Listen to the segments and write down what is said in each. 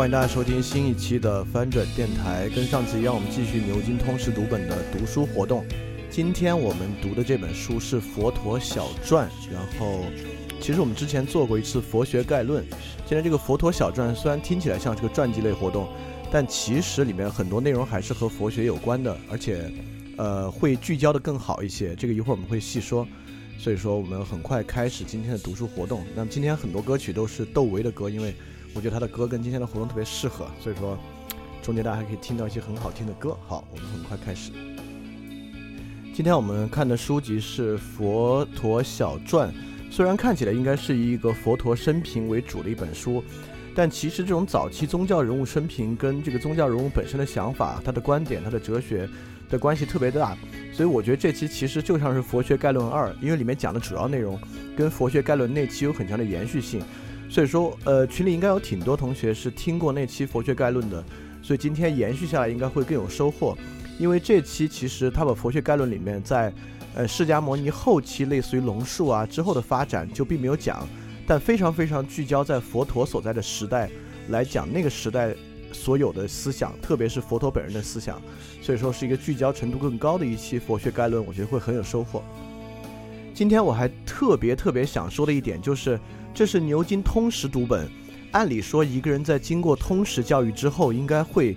欢迎大家收听新一期的翻转电台。跟上次一样，我们继续牛津通识读本的读书活动。今天我们读的这本书是《佛陀小传》。然后，其实我们之前做过一次《佛学概论》。现在这个《佛陀小传》虽然听起来像是个传记类活动，但其实里面很多内容还是和佛学有关的，而且，呃，会聚焦的更好一些。这个一会儿我们会细说。所以说，我们很快开始今天的读书活动。那么今天很多歌曲都是窦唯的歌，因为。我觉得他的歌跟今天的活动特别适合，所以说中间大家还可以听到一些很好听的歌。好，我们很快开始。今天我们看的书籍是《佛陀小传》，虽然看起来应该是一个佛陀生平为主的一本书，但其实这种早期宗教人物生平跟这个宗教人物本身的想法、他的观点、他的哲学的关系特别大，所以我觉得这期其实就像是《佛学概论二》，因为里面讲的主要内容跟《佛学概论》那期有很强的延续性。所以说，呃，群里应该有挺多同学是听过那期《佛学概论》的，所以今天延续下来应该会更有收获。因为这期其实他把《佛学概论》里面在，呃，释迦牟尼后期类似于龙树啊之后的发展就并没有讲，但非常非常聚焦在佛陀所在的时代来讲那个时代所有的思想，特别是佛陀本人的思想，所以说是一个聚焦程度更高的一期《佛学概论》，我觉得会很有收获。今天我还特别特别想说的一点就是。这是牛津通识读本，按理说一个人在经过通识教育之后，应该会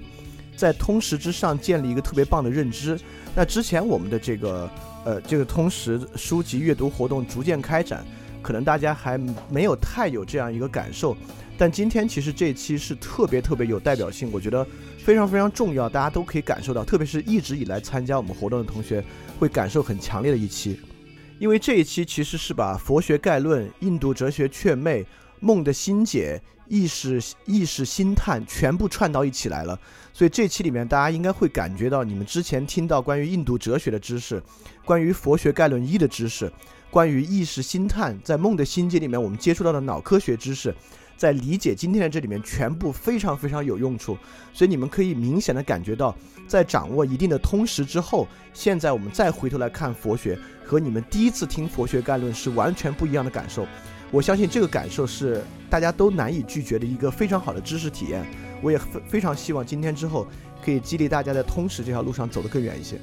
在通识之上建立一个特别棒的认知。那之前我们的这个呃这个通识书籍阅读活动逐渐开展，可能大家还没有太有这样一个感受。但今天其实这期是特别特别有代表性，我觉得非常非常重要，大家都可以感受到，特别是一直以来参加我们活动的同学会感受很强烈的一期。因为这一期其实是把佛学概论、印度哲学确昧、梦的心解、意识意识心探全部串到一起来了，所以这期里面大家应该会感觉到，你们之前听到关于印度哲学的知识，关于佛学概论一的知识，关于意识心探在梦的心解里面我们接触到的脑科学知识。在理解今天的这里面，全部非常非常有用处，所以你们可以明显的感觉到，在掌握一定的通识之后，现在我们再回头来看佛学，和你们第一次听佛学概论是完全不一样的感受。我相信这个感受是大家都难以拒绝的一个非常好的知识体验。我也非非常希望今天之后可以激励大家在通识这条路上走得更远一些。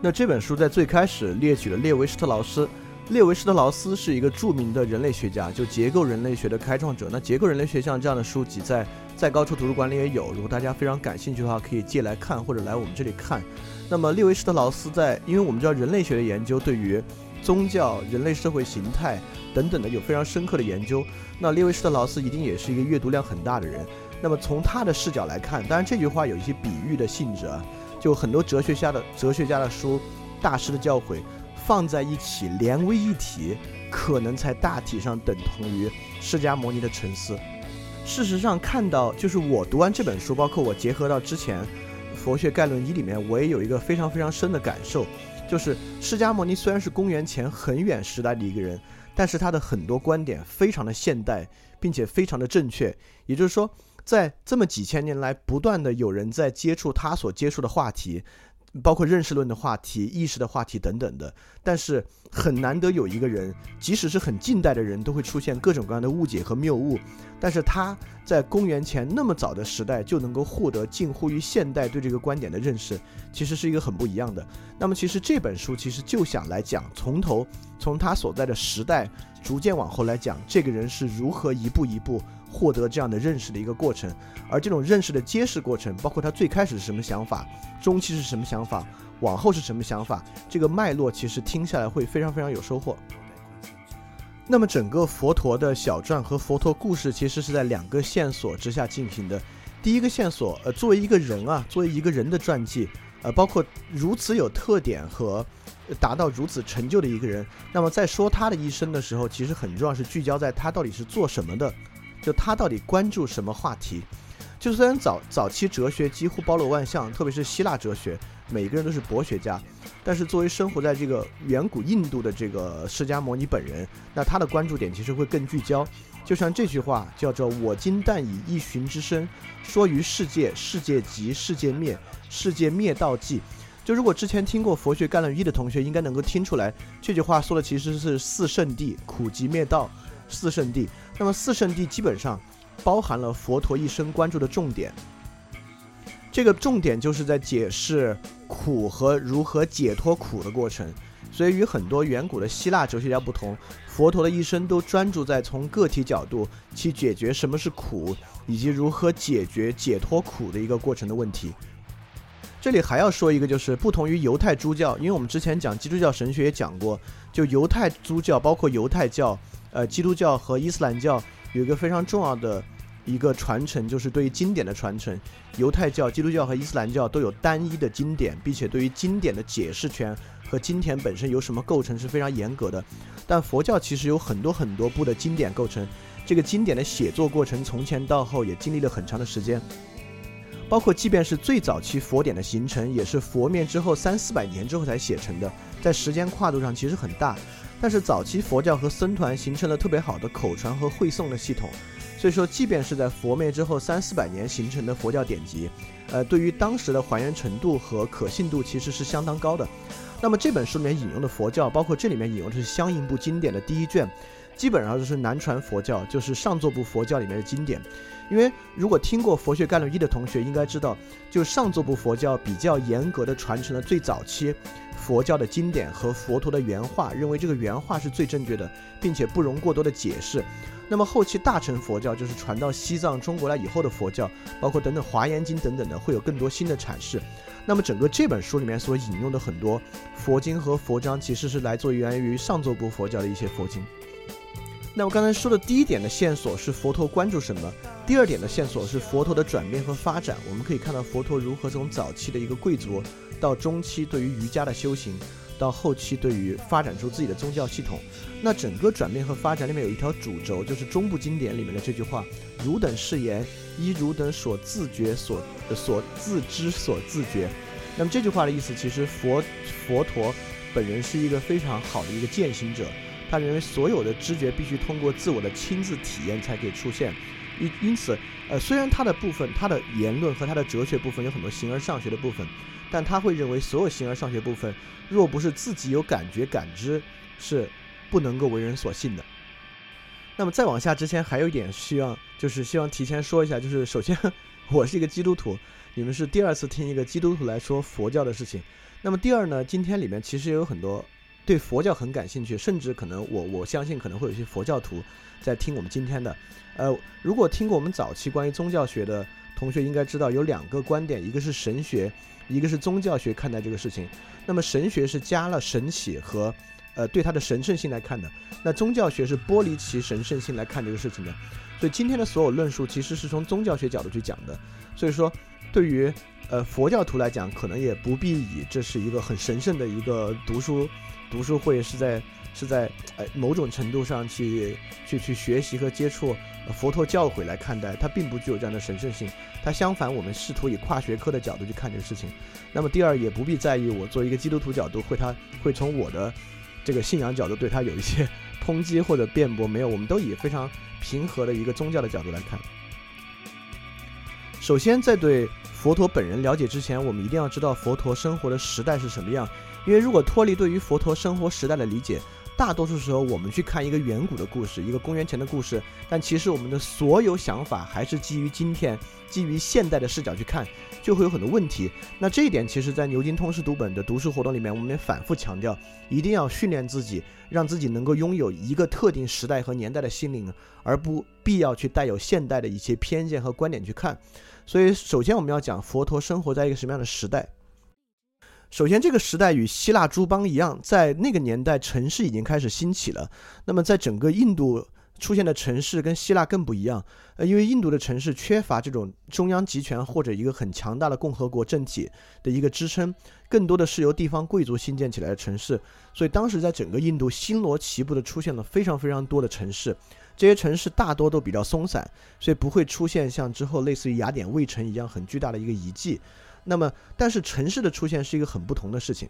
那这本书在最开始列举了列维施特劳斯。列维施特劳斯是一个著名的人类学家，就结构人类学的开创者。那结构人类学像这样的书籍，在在高处图书馆里也有。如果大家非常感兴趣的话，可以借来看，或者来我们这里看。那么列维施特劳斯在，因为我们知道人类学的研究对于宗教、人类社会形态等等的有非常深刻的研究。那列维施特劳斯一定也是一个阅读量很大的人。那么从他的视角来看，当然这句话有一些比喻的性质啊，就很多哲学家的哲学家的书、大师的教诲。放在一起连为一体，可能才大体上等同于释迦牟尼的沉思。事实上，看到就是我读完这本书，包括我结合到之前《佛学概论一》里面，我也有一个非常非常深的感受，就是释迦牟尼虽然是公元前很远时代的一个人，但是他的很多观点非常的现代，并且非常的正确。也就是说，在这么几千年来，不断的有人在接触他所接触的话题。包括认识论的话题、意识的话题等等的，但是很难得有一个人，即使是很近代的人，都会出现各种各样的误解和谬误。但是他在公元前那么早的时代就能够获得近乎于现代对这个观点的认识，其实是一个很不一样的。那么其实这本书其实就想来讲，从头从他所在的时代逐渐往后来讲，这个人是如何一步一步获得这样的认识的一个过程。而这种认识的揭示过程，包括他最开始是什么想法，中期是什么想法，往后是什么想法，这个脉络其实听下来会非常非常有收获。那么整个佛陀的小传和佛陀故事，其实是在两个线索之下进行的。第一个线索，呃，作为一个人啊，作为一个人的传记，呃，包括如此有特点和达到如此成就的一个人，那么在说他的一生的时候，其实很重要是聚焦在他到底是做什么的，就他到底关注什么话题。就虽然早早期哲学几乎包罗万象，特别是希腊哲学，每个人都是博学家。但是作为生活在这个远古印度的这个释迦牟尼本人，那他的关注点其实会更聚焦。就像这句话叫做“我今但以一寻之身，说于世界，世界极，世界灭，世界灭道寂。”就如果之前听过佛学概论一的同学，应该能够听出来，这句话说的其实是四圣地，苦集灭道，四圣地。那么四圣地基本上包含了佛陀一生关注的重点。这个重点就是在解释苦和如何解脱苦的过程，所以与很多远古的希腊哲学家不同，佛陀的一生都专注在从个体角度去解决什么是苦，以及如何解决解脱苦的一个过程的问题。这里还要说一个，就是不同于犹太诸教，因为我们之前讲基督教神学也讲过，就犹太诸教，包括犹太教、呃基督教和伊斯兰教，有一个非常重要的。一个传承就是对于经典的传承，犹太教、基督教和伊斯兰教都有单一的经典，并且对于经典的解释权和经典本身有什么构成是非常严格的。但佛教其实有很多很多部的经典构成，这个经典的写作过程从前到后也经历了很长的时间，包括即便是最早期佛典的形成，也是佛灭之后三四百年之后才写成的，在时间跨度上其实很大。但是早期佛教和僧团形成了特别好的口传和会诵的系统。所以说，即便是在佛灭之后三四百年形成的佛教典籍，呃，对于当时的还原程度和可信度其实是相当高的。那么这本书里面引用的佛教，包括这里面引用的是相应部经典的第一卷，基本上就是南传佛教，就是上座部佛教里面的经典。因为如果听过佛学概论一的同学应该知道，就上座部佛教比较严格的传承了最早期佛教的经典和佛陀的原话，认为这个原话是最正确的，并且不容过多的解释。那么后期大乘佛教就是传到西藏、中国来以后的佛教，包括等等《华严经》等等的，会有更多新的阐释。那么整个这本书里面所引用的很多佛经和佛章，其实是来自源于上座部佛教的一些佛经。那我刚才说的第一点的线索是佛陀关注什么，第二点的线索是佛陀的转变和发展。我们可以看到佛陀如何从早期的一个贵族，到中期对于瑜伽的修行。到后期，对于发展出自己的宗教系统，那整个转变和发展里面有一条主轴，就是中部经典里面的这句话：“汝等誓言，依汝等所自觉、所所自知、所自觉。”那么这句话的意思，其实佛佛陀本人是一个非常好的一个践行者，他认为所有的知觉必须通过自我的亲自体验才可以出现。因因此，呃，虽然他的部分，他的言论和他的哲学部分有很多形而上学的部分。但他会认为，所有形而上学部分，若不是自己有感觉感知，是不能够为人所信的。那么再往下之前，还有一点希望，就是希望提前说一下，就是首先，我是一个基督徒，你们是第二次听一个基督徒来说佛教的事情。那么第二呢，今天里面其实也有很多对佛教很感兴趣，甚至可能我我相信可能会有一些佛教徒在听我们今天的。呃，如果听过我们早期关于宗教学的同学，应该知道有两个观点，一个是神学。一个是宗教学看待这个事情，那么神学是加了神启和，呃，对它的神圣性来看的。那宗教学是剥离其神圣性来看这个事情的。所以今天的所有论述其实是从宗教学角度去讲的。所以说，对于呃佛教徒来讲，可能也不必以这是一个很神圣的一个读书读书会，是在是在呃某种程度上去去去学习和接触佛陀教诲来看待，它并不具有这样的神圣性。它相反，我们试图以跨学科的角度去看这个事情。那么第二，也不必在意我作为一个基督徒角度会他会从我的这个信仰角度对他有一些 抨击或者辩驳。没有，我们都以非常平和的一个宗教的角度来看。首先，在对佛陀本人了解之前，我们一定要知道佛陀生活的时代是什么样。因为如果脱离对于佛陀生活时代的理解，大多数时候，我们去看一个远古的故事，一个公元前的故事，但其实我们的所有想法还是基于今天、基于现代的视角去看，就会有很多问题。那这一点，其实，在牛津通识读本的读书活动里面，我们也反复强调，一定要训练自己，让自己能够拥有一个特定时代和年代的心灵，而不必要去带有现代的一些偏见和观点去看。所以，首先我们要讲佛陀生活在一个什么样的时代。首先，这个时代与希腊诸邦一样，在那个年代，城市已经开始兴起了。那么，在整个印度出现的城市跟希腊更不一样，呃，因为印度的城市缺乏这种中央集权或者一个很强大的共和国政体的一个支撑，更多的是由地方贵族新建起来的城市。所以，当时在整个印度星罗棋布的出现了非常非常多的城市，这些城市大多都比较松散，所以不会出现像之后类似于雅典卫城一样很巨大的一个遗迹。那么，但是城市的出现是一个很不同的事情，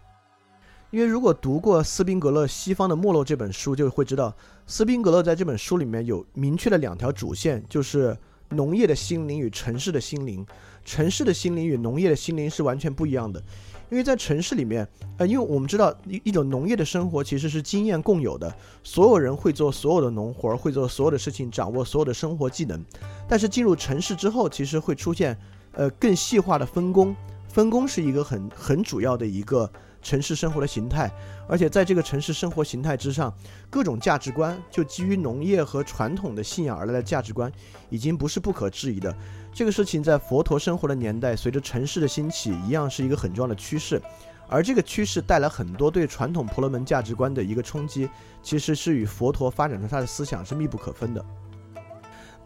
因为如果读过斯宾格勒《西方的没落》这本书，就会知道斯宾格勒在这本书里面有明确的两条主线，就是农业的心灵与城市的心灵。城市的心灵与农业的心灵是完全不一样的，因为在城市里面，呃，因为我们知道一一种农业的生活其实是经验共有的，所有人会做所有的农活，会做所有的事情，掌握所有的生活技能。但是进入城市之后，其实会出现。呃，更细化的分工，分工是一个很很主要的一个城市生活的形态，而且在这个城市生活形态之上，各种价值观就基于农业和传统的信仰而来的价值观，已经不是不可质疑的。这个事情在佛陀生活的年代，随着城市的兴起，一样是一个很重要的趋势，而这个趋势带来很多对传统婆罗门价值观的一个冲击，其实是与佛陀发展出他的思想是密不可分的。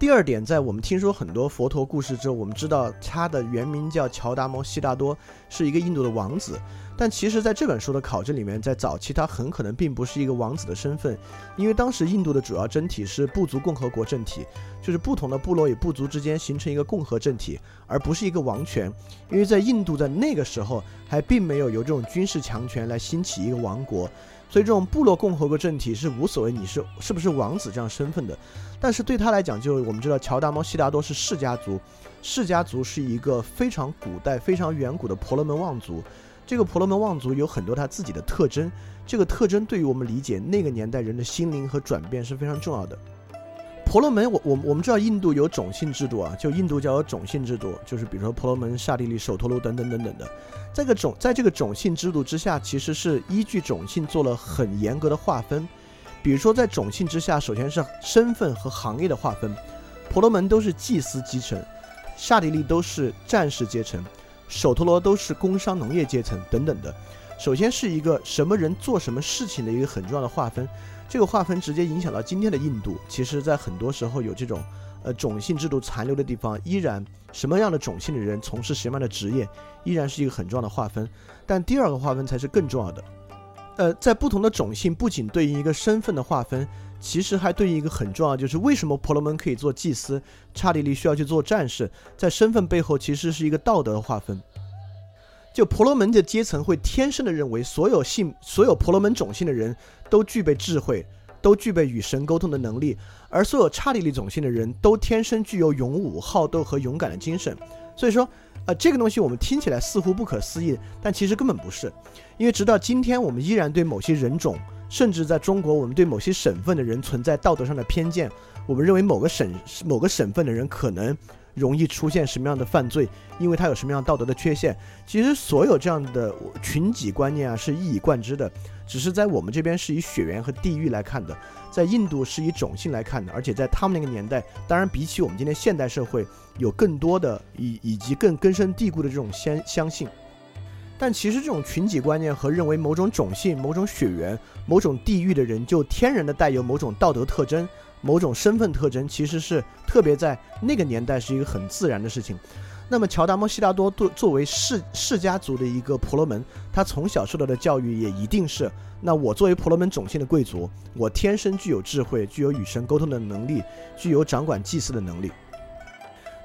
第二点，在我们听说很多佛陀故事之后，我们知道他的原名叫乔达摩悉达多，是一个印度的王子。但其实，在这本书的考证里面，在早期他很可能并不是一个王子的身份，因为当时印度的主要政体是部族共和国政体，就是不同的部落与部族之间形成一个共和政体，而不是一个王权。因为在印度在那个时候还并没有由这种军事强权来兴起一个王国。所以这种部落共和国政体是无所谓你是是不是王子这样身份的，但是对他来讲，就我们知道乔达摩悉达多是世家族，世家族是一个非常古代、非常远古的婆罗门望族，这个婆罗门望族有很多他自己的特征，这个特征对于我们理解那个年代人的心灵和转变是非常重要的。婆罗门，我我我们知道印度有种姓制度啊，就印度叫有种姓制度，就是比如说婆罗门、刹帝利、首陀罗等等等等的。这个种在这个种姓制度之下，其实是依据种姓做了很严格的划分。比如说在种姓之下，首先是身份和行业的划分，婆罗门都是祭司阶层，刹帝利都是战士阶层，首陀罗都是工商农业阶层等等的。首先是一个什么人做什么事情的一个很重要的划分。这个划分直接影响到今天的印度。其实，在很多时候有这种，呃，种姓制度残留的地方，依然什么样的种姓的人从事什么样的职业，依然是一个很重要的划分。但第二个划分才是更重要的。呃，在不同的种姓，不仅对应一个身份的划分，其实还对应一个很重要，就是为什么婆罗门可以做祭司，刹帝利需要去做战士，在身份背后其实是一个道德的划分。就婆罗门的阶层会天生的认为，所有姓、所有婆罗门种姓的人都具备智慧，都具备与神沟通的能力，而所有刹帝利种姓的人都天生具有勇武、好斗和勇敢的精神。所以说，呃，这个东西我们听起来似乎不可思议，但其实根本不是，因为直到今天，我们依然对某些人种，甚至在中国，我们对某些省份的人存在道德上的偏见。我们认为某个省、某个省份的人可能。容易出现什么样的犯罪？因为他有什么样道德的缺陷？其实所有这样的群体观念啊，是一以贯之的，只是在我们这边是以血缘和地域来看的，在印度是以种姓来看的，而且在他们那个年代，当然比起我们今天现代社会，有更多的以以及更根深蒂固的这种相相信。但其实这种群体观念和认为某种种姓、某种血缘、某种地域的人就天然的带有某种道德特征。某种身份特征其实是特别在那个年代是一个很自然的事情。那么乔达摩悉达多作作为世世家族的一个婆罗门，他从小受到的教育也一定是：那我作为婆罗门种姓的贵族，我天生具有智慧，具有与神沟通的能力，具有掌管祭祀的能力。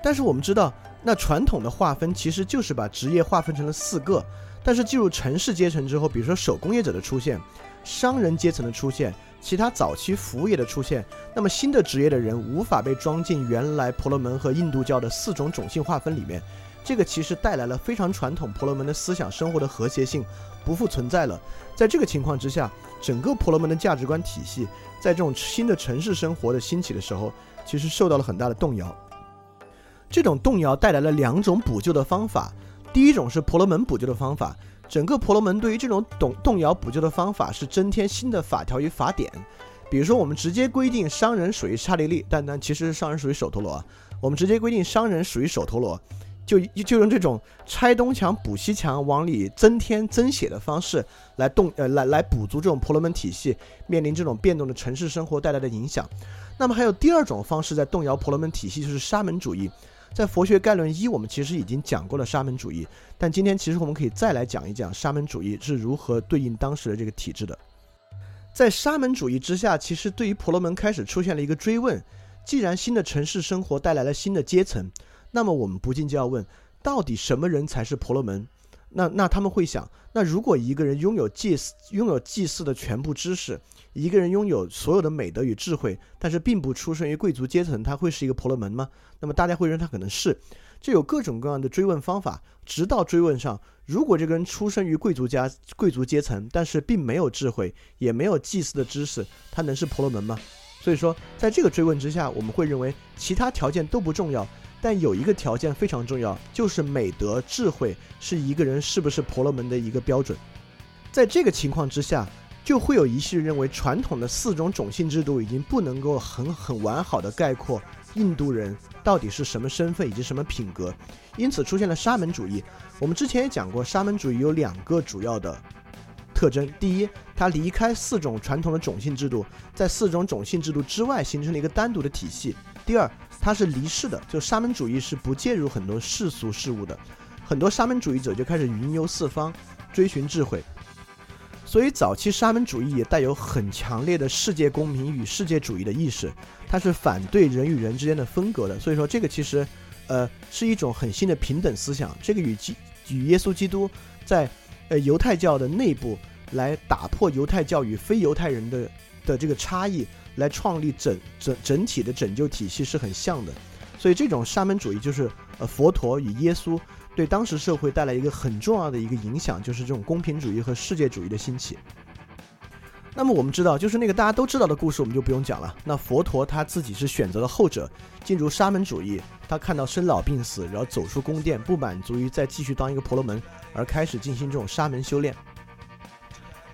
但是我们知道，那传统的划分其实就是把职业划分成了四个。但是进入城市阶层之后，比如说手工业者的出现，商人阶层的出现。其他早期服务业的出现，那么新的职业的人无法被装进原来婆罗门和印度教的四种种姓划分里面，这个其实带来了非常传统婆罗门的思想生活的和谐性不复存在了。在这个情况之下，整个婆罗门的价值观体系，在这种新的城市生活的兴起的时候，其实受到了很大的动摇。这种动摇带来了两种补救的方法，第一种是婆罗门补救的方法。整个婆罗门对于这种动动摇补救的方法是增添新的法条与法典，比如说我们直接规定商人属于刹利利，但但其实商人属于首陀罗。我们直接规定商人属于首陀罗，就就用这种拆东墙补西墙，往里增添增血的方式来动呃来来补足这种婆罗门体系面临这种变动的城市生活带来的影响。那么还有第二种方式在动摇婆罗门体系，就是沙门主义。在佛学概论一，我们其实已经讲过了沙门主义，但今天其实我们可以再来讲一讲沙门主义是如何对应当时的这个体制的。在沙门主义之下，其实对于婆罗门开始出现了一个追问：既然新的城市生活带来了新的阶层，那么我们不禁就要问，到底什么人才是婆罗门？那那他们会想，那如果一个人拥有祭祀拥有祭祀的全部知识，一个人拥有所有的美德与智慧，但是并不出身于贵族阶层，他会是一个婆罗门吗？那么大家会认为他可能是，就有各种各样的追问方法，直到追问上，如果这个人出生于贵族家贵族阶层，但是并没有智慧，也没有祭祀的知识，他能是婆罗门吗？所以说，在这个追问之下，我们会认为其他条件都不重要。但有一个条件非常重要，就是美德智慧是一个人是不是婆罗门的一个标准。在这个情况之下，就会有一些人认为传统的四种种姓制度已经不能够很很完好的概括印度人到底是什么身份以及什么品格，因此出现了沙门主义。我们之前也讲过，沙门主义有两个主要的特征：第一，它离开四种传统的种姓制度，在四种种姓制度之外形成了一个单独的体系；第二。它是离世的，就沙门主义是不介入很多世俗事物的，很多沙门主义者就开始云游四方，追寻智慧。所以早期沙门主义也带有很强烈的世界公民与世界主义的意识，它是反对人与人之间的分隔的。所以说这个其实，呃，是一种很新的平等思想。这个与基与耶稣基督在呃犹太教的内部来打破犹太教与非犹太人的的这个差异。来创立整整整体的拯救体系是很像的，所以这种沙门主义就是呃佛陀与耶稣对当时社会带来一个很重要的一个影响，就是这种公平主义和世界主义的兴起。那么我们知道，就是那个大家都知道的故事，我们就不用讲了。那佛陀他自己是选择了后者，进入沙门主义，他看到生老病死，然后走出宫殿，不满足于再继续当一个婆罗门，而开始进行这种沙门修炼。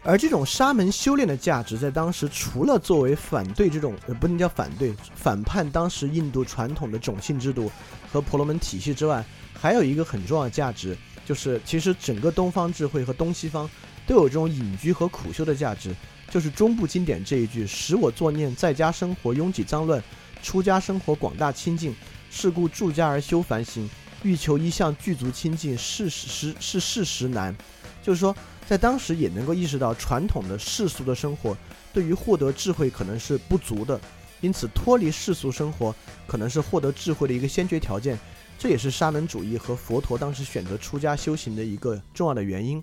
而这种沙门修炼的价值，在当时除了作为反对这种呃不能叫反对反叛当时印度传统的种姓制度和婆罗门体系之外，还有一个很重要的价值，就是其实整个东方智慧和东西方都有这种隐居和苦修的价值。就是中部经典这一句：“使我作念，在家生活拥挤脏乱，出家生活广大清净，是故住家而修梵行，欲求一向具足清净，是实是事实难。”就是说。在当时也能够意识到传统的世俗的生活对于获得智慧可能是不足的，因此脱离世俗生活可能是获得智慧的一个先决条件。这也是沙门主义和佛陀当时选择出家修行的一个重要的原因。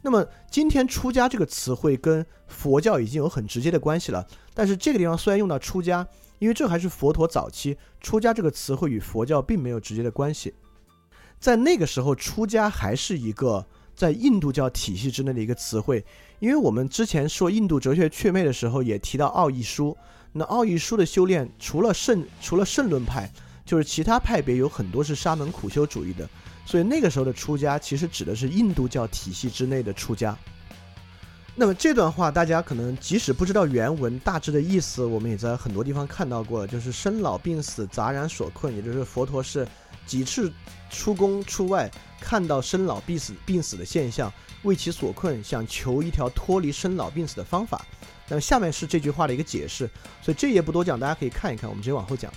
那么今天出家这个词汇跟佛教已经有很直接的关系了，但是这个地方虽然用到出家，因为这还是佛陀早期出家这个词汇与佛教并没有直接的关系，在那个时候出家还是一个。在印度教体系之内的一个词汇，因为我们之前说印度哲学祛魅的时候，也提到奥义书。那奥义书的修炼，除了圣，除了圣论派，就是其他派别有很多是沙门苦修主义的。所以那个时候的出家，其实指的是印度教体系之内的出家。那么这段话，大家可能即使不知道原文大致的意思，我们也在很多地方看到过了，就是生老病死杂然所困，也就是佛陀是几次出宫出外。看到生老病死、病死的现象，为其所困，想求一条脱离生老病死的方法。那么下面是这句话的一个解释，所以这也不多讲，大家可以看一看。我们直接往后讲。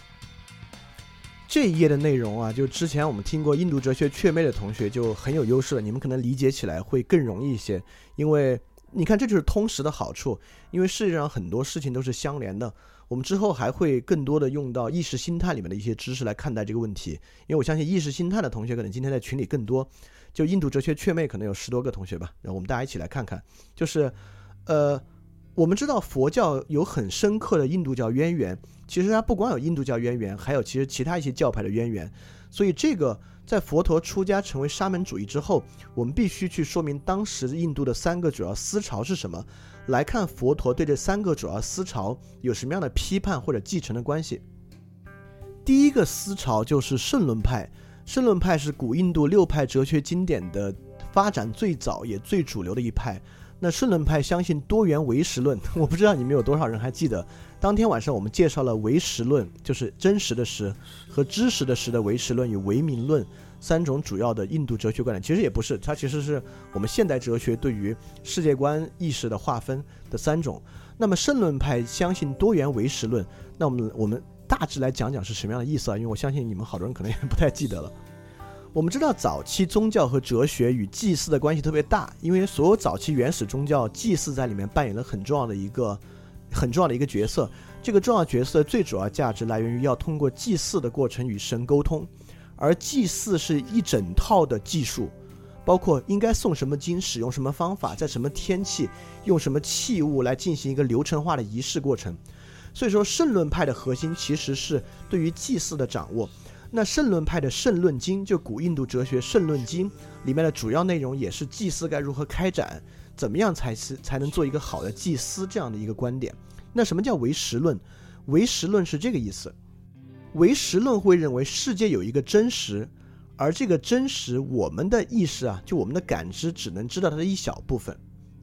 这一页的内容啊，就之前我们听过印度哲学雀妹的同学就很有优势了，你们可能理解起来会更容易一些，因为你看这就是通识的好处，因为世界上很多事情都是相连的。我们之后还会更多的用到意识心态里面的一些知识来看待这个问题，因为我相信意识心态的同学可能今天在群里更多，就印度哲学雀妹可能有十多个同学吧，然后我们大家一起来看看，就是，呃，我们知道佛教有很深刻的印度教渊源，其实它不光有印度教渊源，还有其实其他一些教派的渊源。所以这个在佛陀出家成为沙门主义之后，我们必须去说明当时印度的三个主要思潮是什么，来看佛陀对这三个主要思潮有什么样的批判或者继承的关系。第一个思潮就是圣论派，圣论派是古印度六派哲学经典的发展最早也最主流的一派。那圣论派相信多元唯实论，我不知道你们有多少人还记得，当天晚上我们介绍了唯实论，就是真实的实和知识的实的唯实论与唯名论三种主要的印度哲学观点。其实也不是，它其实是我们现代哲学对于世界观意识的划分的三种。那么圣论派相信多元唯实论，那我们我们大致来讲讲是什么样的意思啊？因为我相信你们好多人可能也不太记得了。我们知道早期宗教和哲学与祭祀的关系特别大，因为所有早期原始宗教，祭祀在里面扮演了很重要的一个很重要的一个角色。这个重要角色最主要价值来源于要通过祭祀的过程与神沟通，而祭祀是一整套的技术，包括应该送什么经、使用什么方法、在什么天气、用什么器物来进行一个流程化的仪式过程。所以说，圣论派的核心其实是对于祭祀的掌握。那圣论派的《圣论经》就古印度哲学《圣论经》里面的主要内容也是祭司该如何开展，怎么样才是才能做一个好的祭司这样的一个观点。那什么叫唯实论？唯实论是这个意思：唯实论会认为世界有一个真实，而这个真实我们的意识啊，就我们的感知只能知道它的一小部分。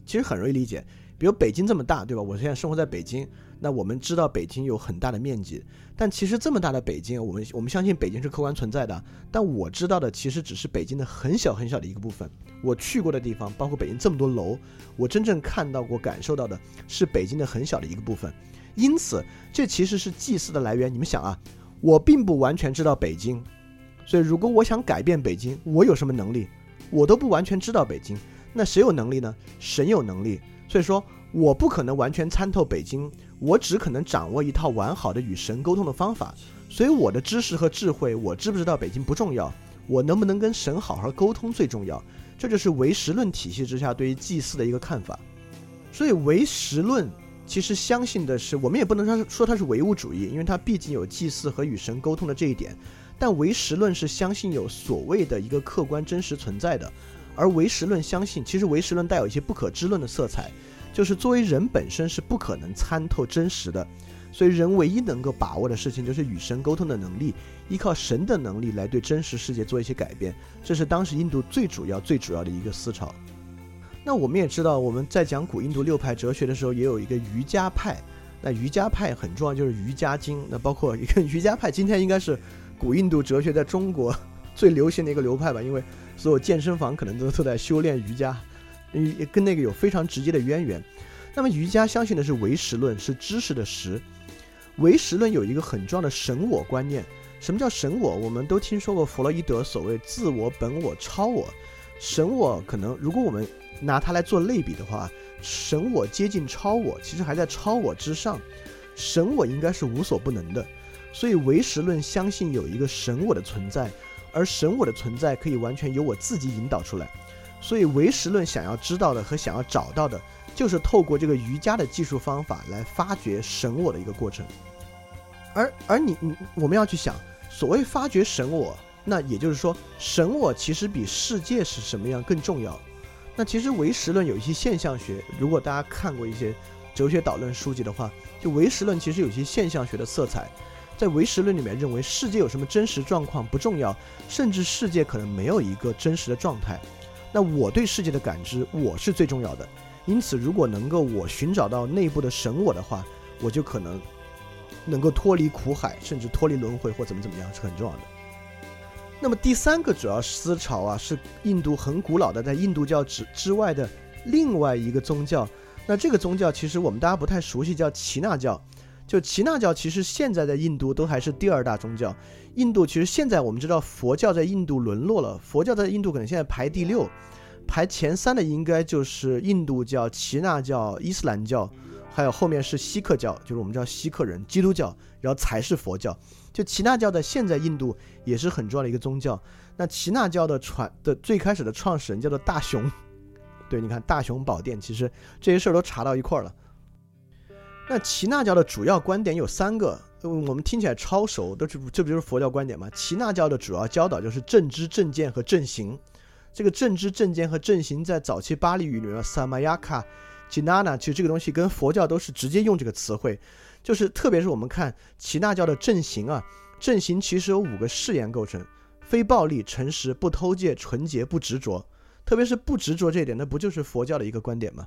其实很容易理解，比如北京这么大，对吧？我现在生活在北京。那我们知道北京有很大的面积，但其实这么大的北京，我们我们相信北京是客观存在的。但我知道的其实只是北京的很小很小的一个部分。我去过的地方，包括北京这么多楼，我真正看到过、感受到的是北京的很小的一个部分。因此，这其实是祭祀的来源。你们想啊，我并不完全知道北京，所以如果我想改变北京，我有什么能力？我都不完全知道北京，那谁有能力呢？神有能力。所以说我不可能完全参透北京。我只可能掌握一套完好的与神沟通的方法，所以我的知识和智慧，我知不知道北京不重要，我能不能跟神好好沟通最重要。这就是唯实论体系之下对于祭祀的一个看法。所以唯实论其实相信的是，我们也不能说说它是唯物主义，因为它毕竟有祭祀和与神沟通的这一点。但唯实论是相信有所谓的一个客观真实存在的，而唯实论相信，其实唯实论带有一些不可知论的色彩。就是作为人本身是不可能参透真实的，所以人唯一能够把握的事情就是与神沟通的能力，依靠神的能力来对真实世界做一些改变。这是当时印度最主要、最主要的一个思潮。那我们也知道，我们在讲古印度六派哲学的时候，也有一个瑜伽派。那瑜伽派很重要，就是瑜伽经。那包括一个 瑜伽派，今天应该是古印度哲学在中国 最流行的一个流派吧？因为所有健身房可能都都在修炼瑜伽。也跟那个有非常直接的渊源。那么瑜伽相信的是唯识论，是知识的识。唯识论有一个很重要的神我观念。什么叫神我？我们都听说过弗洛伊德所谓自我、本我、超我。神我可能，如果我们拿它来做类比的话，神我接近超我，其实还在超我之上。神我应该是无所不能的。所以唯识论相信有一个神我的存在，而神我的存在可以完全由我自己引导出来。所以唯识论想要知道的和想要找到的，就是透过这个瑜伽的技术方法来发掘神我的一个过程。而而你你我们要去想，所谓发掘神我，那也就是说神我其实比世界是什么样更重要。那其实唯识论有一些现象学，如果大家看过一些哲学导论书籍的话，就唯识论其实有一些现象学的色彩。在唯识论里面认为世界有什么真实状况不重要，甚至世界可能没有一个真实的状态。那我对世界的感知，我是最重要的。因此，如果能够我寻找到内部的神我的话，我就可能能够脱离苦海，甚至脱离轮回或怎么怎么样，是很重要的。那么第三个主要思潮啊，是印度很古老的，在印度教之之外的另外一个宗教。那这个宗教其实我们大家不太熟悉，叫耆那教。就耆那教其实现在在印度都还是第二大宗教。印度其实现在我们知道佛教在印度沦落了，佛教在印度可能现在排第六，排前三的应该就是印度教、耆那教、伊斯兰教，还有后面是锡克教，就是我们叫锡克人，基督教，然后才是佛教。就耆那教的现在印度也是很重要的一个宗教。那耆那教的传的最开始的创始人叫做大雄，对，你看大雄宝殿，其实这些事儿都查到一块儿了。那耆那教的主要观点有三个，嗯我们听起来超熟，都这这不就是佛教观点吗？耆那教的主要教导就是正知正见和正行。这个正知正见和正行在早期巴利语里面，samayaka、jnana，其实这个东西跟佛教都是直接用这个词汇，就是特别是我们看耆那教的正行啊，正行其实有五个誓言构成：非暴力、诚实、不偷窃、纯洁、不执着。特别是不执着这一点，那不就是佛教的一个观点吗？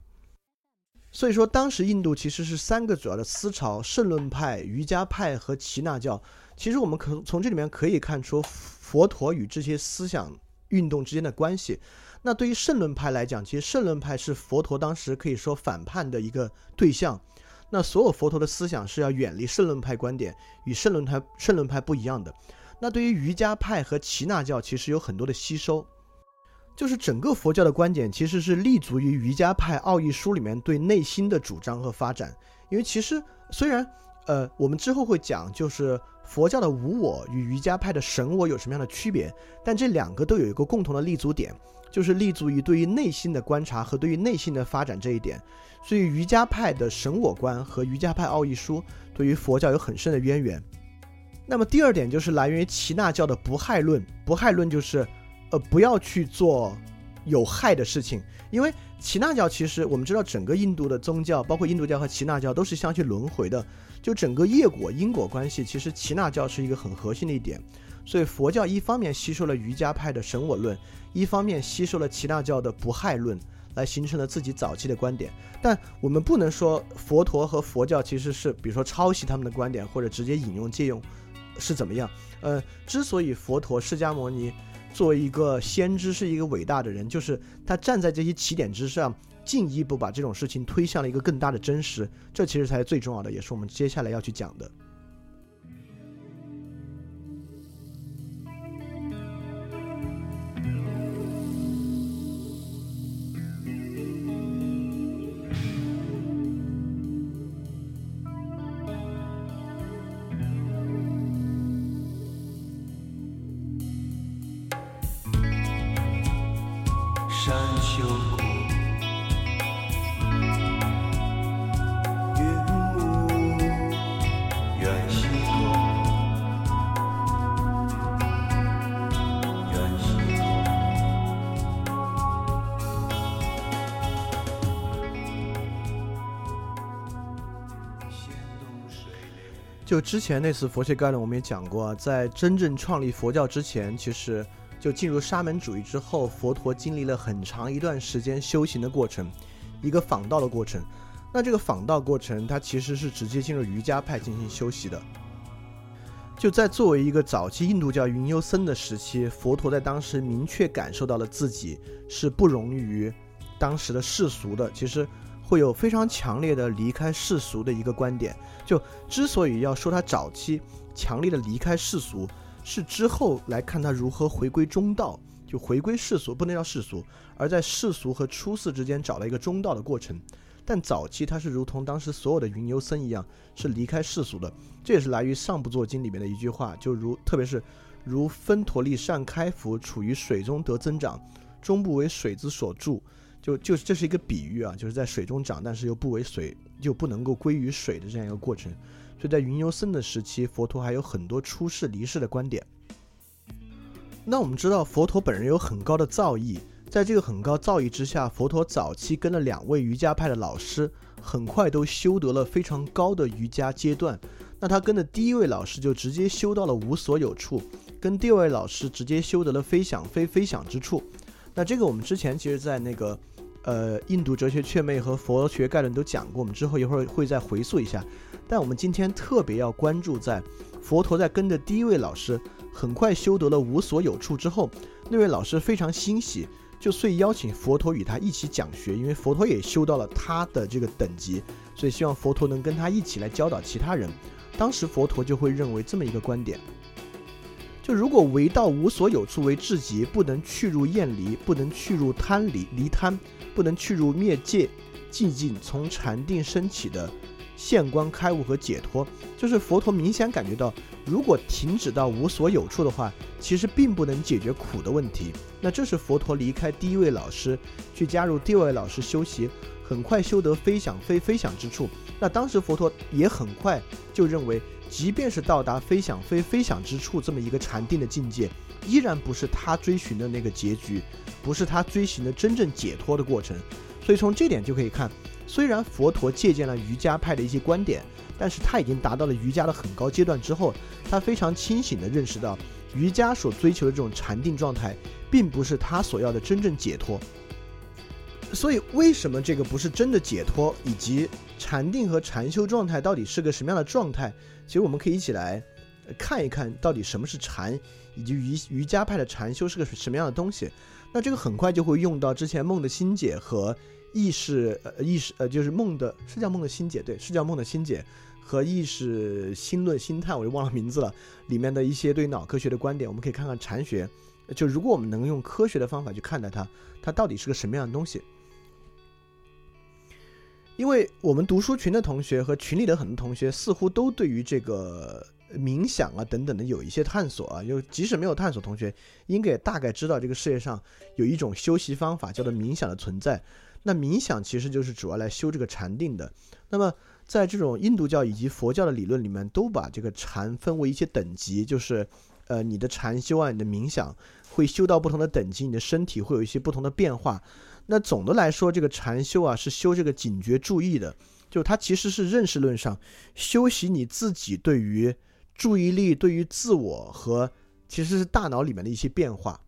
所以说，当时印度其实是三个主要的思潮：圣论派、瑜伽派和耆那教。其实我们可从这里面可以看出佛陀与这些思想运动之间的关系。那对于圣论派来讲，其实圣论派是佛陀当时可以说反叛的一个对象。那所有佛陀的思想是要远离圣论派观点，与圣论派圣论派不一样的。那对于瑜伽派和耆那教，其实有很多的吸收。就是整个佛教的观点其实是立足于瑜伽派奥义书里面对内心的主张和发展。因为其实虽然，呃，我们之后会讲，就是佛教的无我与瑜伽派的神我有什么样的区别，但这两个都有一个共同的立足点，就是立足于对于内心的观察和对于内心的发展这一点。所以瑜伽派的神我观和瑜伽派奥义书对于佛教有很深的渊源。那么第二点就是来源于耆那教的不害论，不害论就是。呃，不要去做有害的事情，因为耆那教其实我们知道，整个印度的宗教，包括印度教和耆那教，都是相去轮回的。就整个业果因果关系，其实耆那教是一个很核心的一点。所以佛教一方面吸收了瑜伽派的神我论，一方面吸收了耆那教的不害论，来形成了自己早期的观点。但我们不能说佛陀和佛教其实是，比如说抄袭他们的观点，或者直接引用借用，是怎么样？呃，之所以佛陀释迦牟尼。作为一个先知，是一个伟大的人，就是他站在这些起点之上，进一步把这种事情推向了一个更大的真实，这其实才是最重要的，也是我们接下来要去讲的。就之前那次佛学概论，我们也讲过，在真正创立佛教之前，其实就进入沙门主义之后，佛陀经历了很长一段时间修行的过程，一个访道的过程。那这个访道过程，它其实是直接进入瑜伽派进行修习的。就在作为一个早期印度教云游僧的时期，佛陀在当时明确感受到了自己是不容于当时的世俗的，其实。会有非常强烈的离开世俗的一个观点。就之所以要说他早期强烈的离开世俗，是之后来看他如何回归中道，就回归世俗，不能叫世俗，而在世俗和出世之间找了一个中道的过程。但早期他是如同当时所有的云游僧一样，是离开世俗的。这也是来于《上部作经》里面的一句话，就如特别是如分陀利善开福，处于水中得增长，终不为水之所住。就就这是一个比喻啊，就是在水中长，但是又不为水，又不能够归于水的这样一个过程。所以在云游僧的时期，佛陀还有很多出世离世的观点。那我们知道，佛陀本人有很高的造诣，在这个很高造诣之下，佛陀早期跟了两位瑜伽派的老师，很快都修得了非常高的瑜伽阶段。那他跟的第一位老师就直接修到了无所有处，跟第二位老师直接修得了非想非非想之处。那这个我们之前其实，在那个。呃，印度哲学雀妹和佛学概论都讲过，我们之后一会儿会再回溯一下。但我们今天特别要关注在佛陀在跟着第一位老师很快修得了无所有处之后，那位老师非常欣喜，就遂邀请佛陀与他一起讲学，因为佛陀也修到了他的这个等级，所以希望佛陀能跟他一起来教导其他人。当时佛陀就会认为这么一个观点。就如果为道无所有处为至极，不能去入厌离，不能去入贪离离贪，不能去入灭界寂静，从禅定升起的现观开悟和解脱。就是佛陀明显感觉到，如果停止到无所有处的话，其实并不能解决苦的问题。那这是佛陀离开第一位老师，去加入第二位老师修习，很快修得非想非非想之处。那当时佛陀也很快就认为，即便是到达非想非非想之处这么一个禅定的境界，依然不是他追寻的那个结局，不是他追寻的真正解脱的过程。所以从这点就可以看，虽然佛陀借鉴了瑜伽派的一些观点，但是他已经达到了瑜伽的很高阶段之后，他非常清醒地认识到，瑜伽所追求的这种禅定状态，并不是他所要的真正解脱。所以，为什么这个不是真的解脱，以及禅定和禅修状态到底是个什么样的状态？其实我们可以一起来看一看到底什么是禅，以及瑜瑜伽派的禅修是个什么样的东西。那这个很快就会用到之前梦的心解和意识呃意识呃就是梦的是叫梦的心解对是叫梦的心解和意识心论心态我就忘了名字了里面的一些对脑科学的观点，我们可以看看禅学。就如果我们能用科学的方法去看待它，它到底是个什么样的东西？因为我们读书群的同学和群里的很多同学似乎都对于这个冥想啊等等的有一些探索啊，就即使没有探索，同学应该也大概知道这个世界上有一种修习方法叫做冥想的存在。那冥想其实就是主要来修这个禅定的。那么在这种印度教以及佛教的理论里面，都把这个禅分为一些等级，就是呃你的禅修啊，你的冥想会修到不同的等级，你的身体会有一些不同的变化。那总的来说，这个禅修啊是修这个警觉注意的，就它其实是认识论上修习你自己对于注意力、对于自我和其实是大脑里面的一些变化。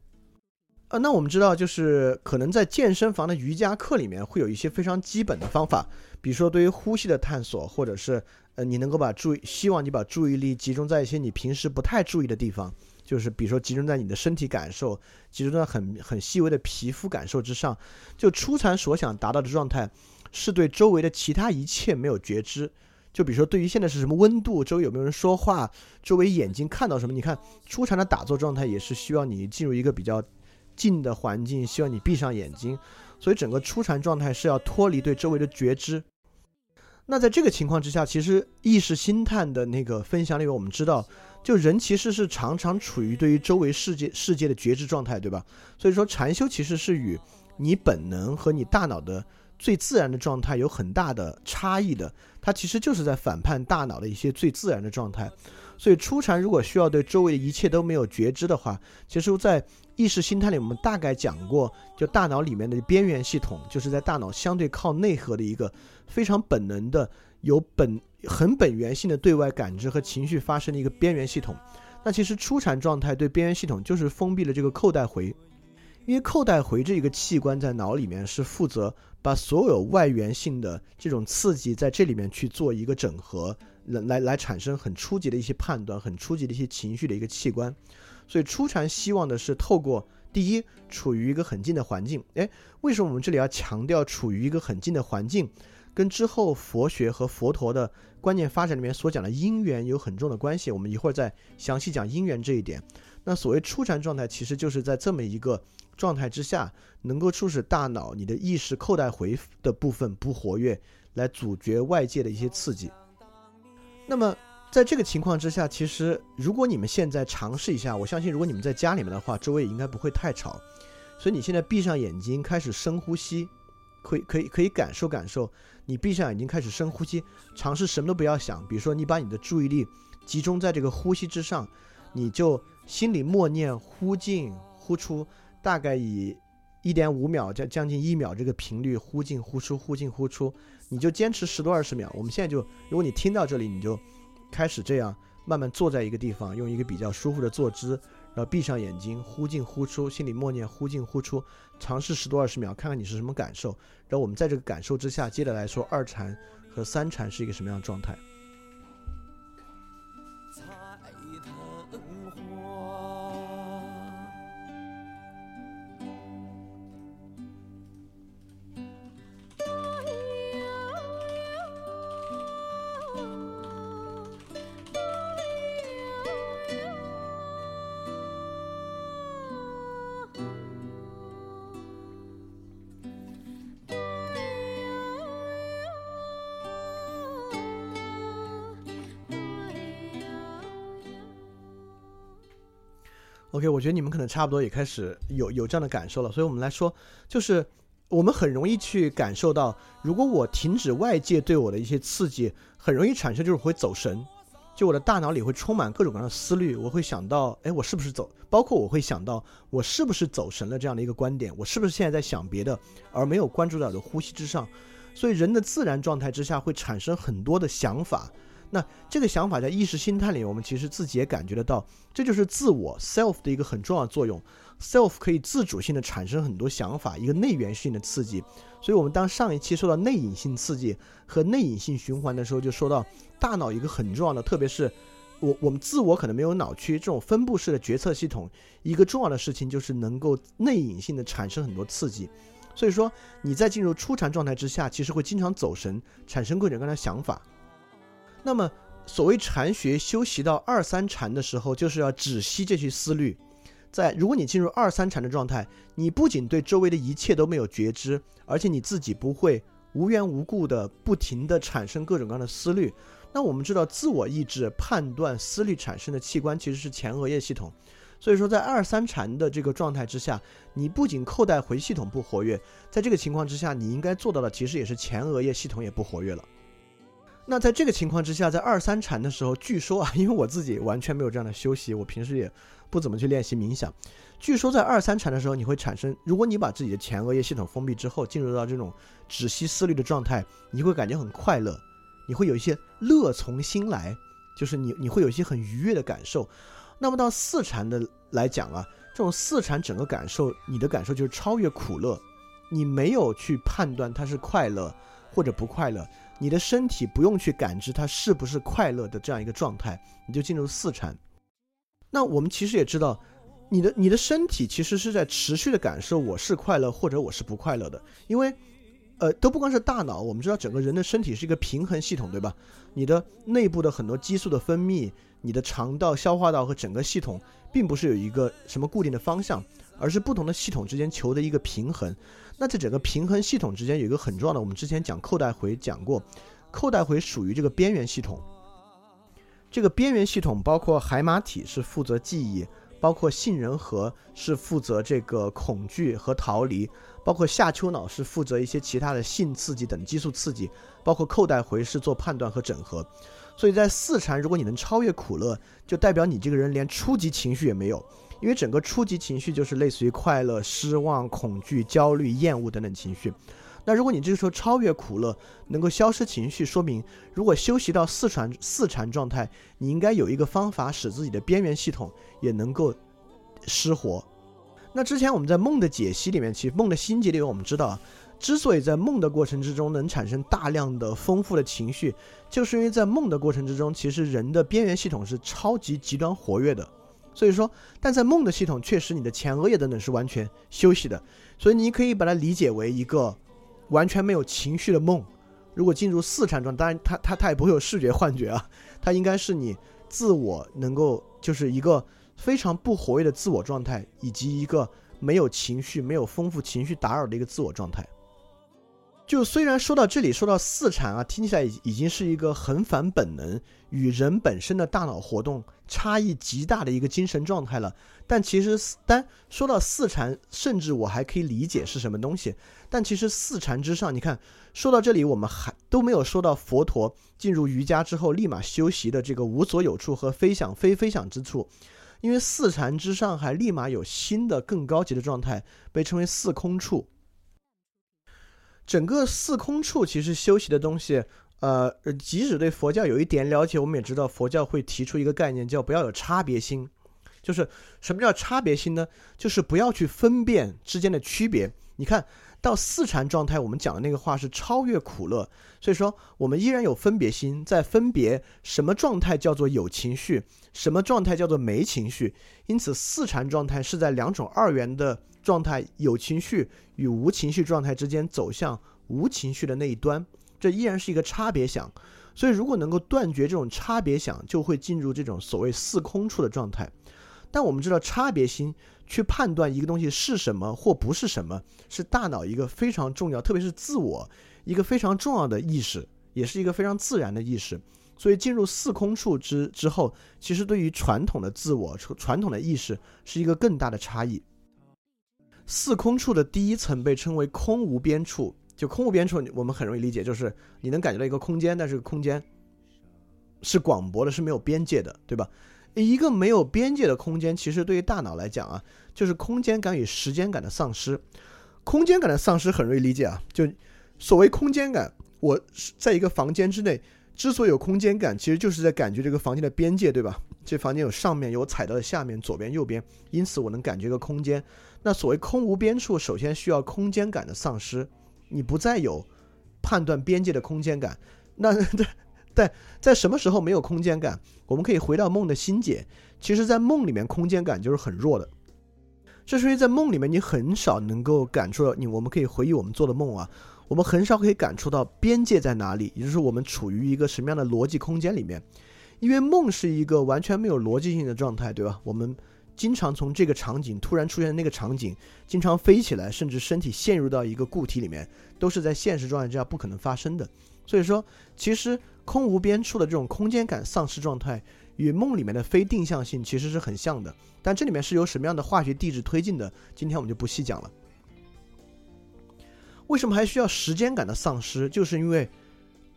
呃，那我们知道，就是可能在健身房的瑜伽课里面会有一些非常基本的方法，比如说对于呼吸的探索，或者是呃你能够把注意，希望你把注意力集中在一些你平时不太注意的地方。就是比如说集中在你的身体感受，集中在很很细微的皮肤感受之上，就初禅所想达到的状态，是对周围的其他一切没有觉知。就比如说对于现在是什么温度，周围有没有人说话，周围眼睛看到什么？你看初禅的打坐状态也是需要你进入一个比较静的环境，希望你闭上眼睛，所以整个初禅状态是要脱离对周围的觉知。那在这个情况之下，其实意识心探的那个分享里面，我们知道。就人其实是常常处于对于周围世界世界的觉知状态，对吧？所以说禅修其实是与你本能和你大脑的最自然的状态有很大的差异的。它其实就是在反叛大脑的一些最自然的状态。所以初禅如果需要对周围的一切都没有觉知的话，其实，在意识心态里，我们大概讲过，就大脑里面的边缘系统，就是在大脑相对靠内核的一个非常本能的。有本很本源性的对外感知和情绪发生的一个边缘系统，那其实初禅状态对边缘系统就是封闭了这个扣带回，因为扣带回这一个器官在脑里面是负责把所有外源性的这种刺激在这里面去做一个整合，来来来产生很初级的一些判断，很初级的一些情绪的一个器官，所以初禅希望的是透过第一处于一个很近的环境，诶，为什么我们这里要强调处于一个很近的环境？跟之后佛学和佛陀的观念发展里面所讲的因缘有很重的关系。我们一会儿再详细讲因缘这一点。那所谓初禅状态，其实就是在这么一个状态之下，能够促使大脑你的意识扣带回的部分不活跃，来阻绝外界的一些刺激。那么在这个情况之下，其实如果你们现在尝试一下，我相信如果你们在家里面的话，周围也应该不会太吵。所以你现在闭上眼睛，开始深呼吸，可以可以可以感受感受。你闭上眼睛，开始深呼吸，尝试什么都不要想。比如说，你把你的注意力集中在这个呼吸之上，你就心里默念呼进呼出，大概以一点五秒将将近一秒这个频率呼进呼出，呼进呼出，你就坚持十多二十秒。我们现在就，如果你听到这里，你就开始这样慢慢坐在一个地方，用一个比较舒服的坐姿。然后闭上眼睛，呼进呼出，心里默念呼进呼出，尝试十多二十秒，看看你是什么感受。然后我们在这个感受之下，接着来说二禅和三禅是一个什么样的状态。OK，我觉得你们可能差不多也开始有有这样的感受了，所以我们来说，就是我们很容易去感受到，如果我停止外界对我的一些刺激，很容易产生就是会走神。就我的大脑里会充满各种各样的思虑，我会想到，哎，我是不是走？包括我会想到，我是不是走神了这样的一个观点？我是不是现在在想别的，而没有关注到我的呼吸之上？所以人的自然状态之下会产生很多的想法。那这个想法在意识心态里，我们其实自己也感觉得到，这就是自我 self 的一个很重要的作用。self 可以自主性的产生很多想法，一个内源性的刺激。所以，我们当上一期说到内隐性刺激和内隐性循环的时候，就说到大脑一个很重要的，特别是我我们自我可能没有脑区这种分布式的决策系统，一个重要的事情就是能够内隐性的产生很多刺激。所以说，你在进入初禅状态之下，其实会经常走神，产生各种各样的想法。那么，所谓禅学修习到二三禅的时候，就是要止息这些思虑。在如果你进入二三禅的状态，你不仅对周围的一切都没有觉知，而且你自己不会无缘无故的不停的产生各种各样的思虑。那我们知道，自我意志判断思虑产生的器官其实是前额叶系统。所以说，在二三禅的这个状态之下，你不仅扣带回系统不活跃，在这个情况之下，你应该做到的其实也是前额叶系统也不活跃了。那在这个情况之下，在二三禅的时候，据说啊，因为我自己完全没有这样的休息，我平时也。不怎么去练习冥想，据说在二三禅的时候，你会产生，如果你把自己的前额叶系统封闭之后，进入到这种止息思虑的状态，你会感觉很快乐，你会有一些乐从心来，就是你你会有一些很愉悦的感受。那么到四禅的来讲啊，这种四禅整个感受，你的感受就是超越苦乐，你没有去判断它是快乐或者不快乐，你的身体不用去感知它是不是快乐的这样一个状态，你就进入四禅。那我们其实也知道，你的你的身体其实是在持续的感受我是快乐或者我是不快乐的，因为，呃，都不光是大脑，我们知道整个人的身体是一个平衡系统，对吧？你的内部的很多激素的分泌，你的肠道、消化道和整个系统，并不是有一个什么固定的方向，而是不同的系统之间求的一个平衡。那在整个平衡系统之间有一个很重要的，我们之前讲扣带回讲过，扣带回属于这个边缘系统。这个边缘系统包括海马体是负责记忆，包括杏仁核是负责这个恐惧和逃离，包括下丘脑是负责一些其他的性刺激等激素刺激，包括扣带回是做判断和整合。所以在四禅，如果你能超越苦乐，就代表你这个人连初级情绪也没有，因为整个初级情绪就是类似于快乐、失望、恐惧、焦虑、厌恶等等情绪。那如果你这个时候超越苦乐，能够消失情绪，说明如果休息到四禅四禅状态，你应该有一个方法使自己的边缘系统也能够失活。那之前我们在梦的解析里面，其实梦的心结里面，我们知道，之所以在梦的过程之中能产生大量的丰富的情绪，就是因为在梦的过程之中，其实人的边缘系统是超级极端活跃的。所以说，但在梦的系统，确实你的前额叶等等是完全休息的，所以你可以把它理解为一个。完全没有情绪的梦，如果进入四禅状，当然它它它也不会有视觉幻觉啊，它应该是你自我能够就是一个非常不活跃的自我状态，以及一个没有情绪、没有丰富情绪打扰的一个自我状态。就虽然说到这里，说到四禅啊，听起来已已经是一个很反本能，与人本身的大脑活动差异极大的一个精神状态了。但其实，单说到四禅，甚至我还可以理解是什么东西。但其实四禅之上，你看，说到这里，我们还都没有说到佛陀进入瑜伽之后立马修习的这个无所有处和非想非非想之处，因为四禅之上还立马有新的更高级的状态，被称为四空处。整个四空处其实修习的东西，呃，即使对佛教有一点了解，我们也知道佛教会提出一个概念，叫不要有差别心。就是什么叫差别心呢？就是不要去分辨之间的区别。你看到四禅状态，我们讲的那个话是超越苦乐，所以说我们依然有分别心，在分别什么状态叫做有情绪，什么状态叫做没情绪。因此，四禅状态是在两种二元的状态有情绪与无情绪状态之间走向无情绪的那一端，这依然是一个差别想。所以，如果能够断绝这种差别想，就会进入这种所谓四空处的状态。但我们知道，差别心去判断一个东西是什么或不是什么，是大脑一个非常重要，特别是自我一个非常重要的意识，也是一个非常自然的意识。所以进入四空处之之后，其实对于传统的自我、传统的意识是一个更大的差异。四空处的第一层被称为空无边处，就空无边处，我们很容易理解，就是你能感觉到一个空间，但是空间是广博的，是没有边界的，对吧？一个没有边界的空间，其实对于大脑来讲啊，就是空间感与时间感的丧失。空间感的丧失很容易理解啊，就所谓空间感，我在一个房间之内，之所以有空间感，其实就是在感觉这个房间的边界，对吧？这房间有上面，有踩到的下面，左边、右边，因此我能感觉一个空间。那所谓空无边处，首先需要空间感的丧失，你不再有判断边界的空间感。那 在在在什么时候没有空间感？我们可以回到梦的心结，其实，在梦里面空间感就是很弱的。这是因为在梦里面，你很少能够感触到你。我们可以回忆我们做的梦啊，我们很少可以感触到边界在哪里，也就是我们处于一个什么样的逻辑空间里面。因为梦是一个完全没有逻辑性的状态，对吧？我们。经常从这个场景突然出现的那个场景，经常飞起来，甚至身体陷入到一个固体里面，都是在现实状态之下不可能发生的。所以说，其实空无边处的这种空间感丧失状态，与梦里面的非定向性其实是很像的。但这里面是由什么样的化学地质推进的？今天我们就不细讲了。为什么还需要时间感的丧失？就是因为